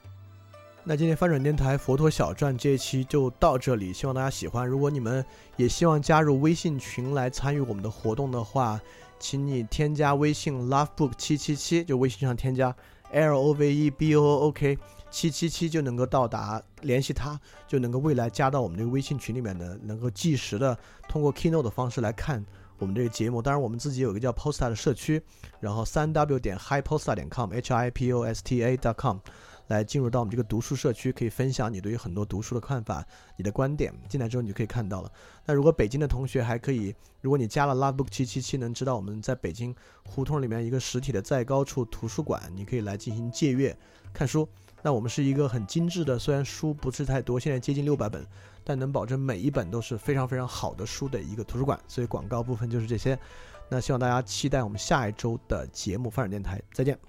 那今天翻转电台佛陀小传这一期就到这里，希望大家喜欢。如果你们也希望加入微信群来参与我们的活动的话，请你添加微信 lovebook 七七七，就微信上添加 L O V E B O O K。七七七就能够到达，联系他就能够未来加到我们这个微信群里面的，能够即时的通过 Keynote 的方式来看我们这个节目。当然，我们自己有一个叫 Posta 的社区，然后三 W 点 HiPosta 点 com，H I P O S T A 点 com，来进入到我们这个读书社区，可以分享你对于很多读书的看法、你的观点。进来之后你就可以看到了。那如果北京的同学还可以，如果你加了 Lovebook 七七七，能知道我们在北京胡同里面一个实体的在高处图书馆，你可以来进行借阅看书。那我们是一个很精致的，虽然书不是太多，现在接近六百本，但能保证每一本都是非常非常好的书的一个图书馆。所以广告部分就是这些。那希望大家期待我们下一周的节目《发展电台》，再见。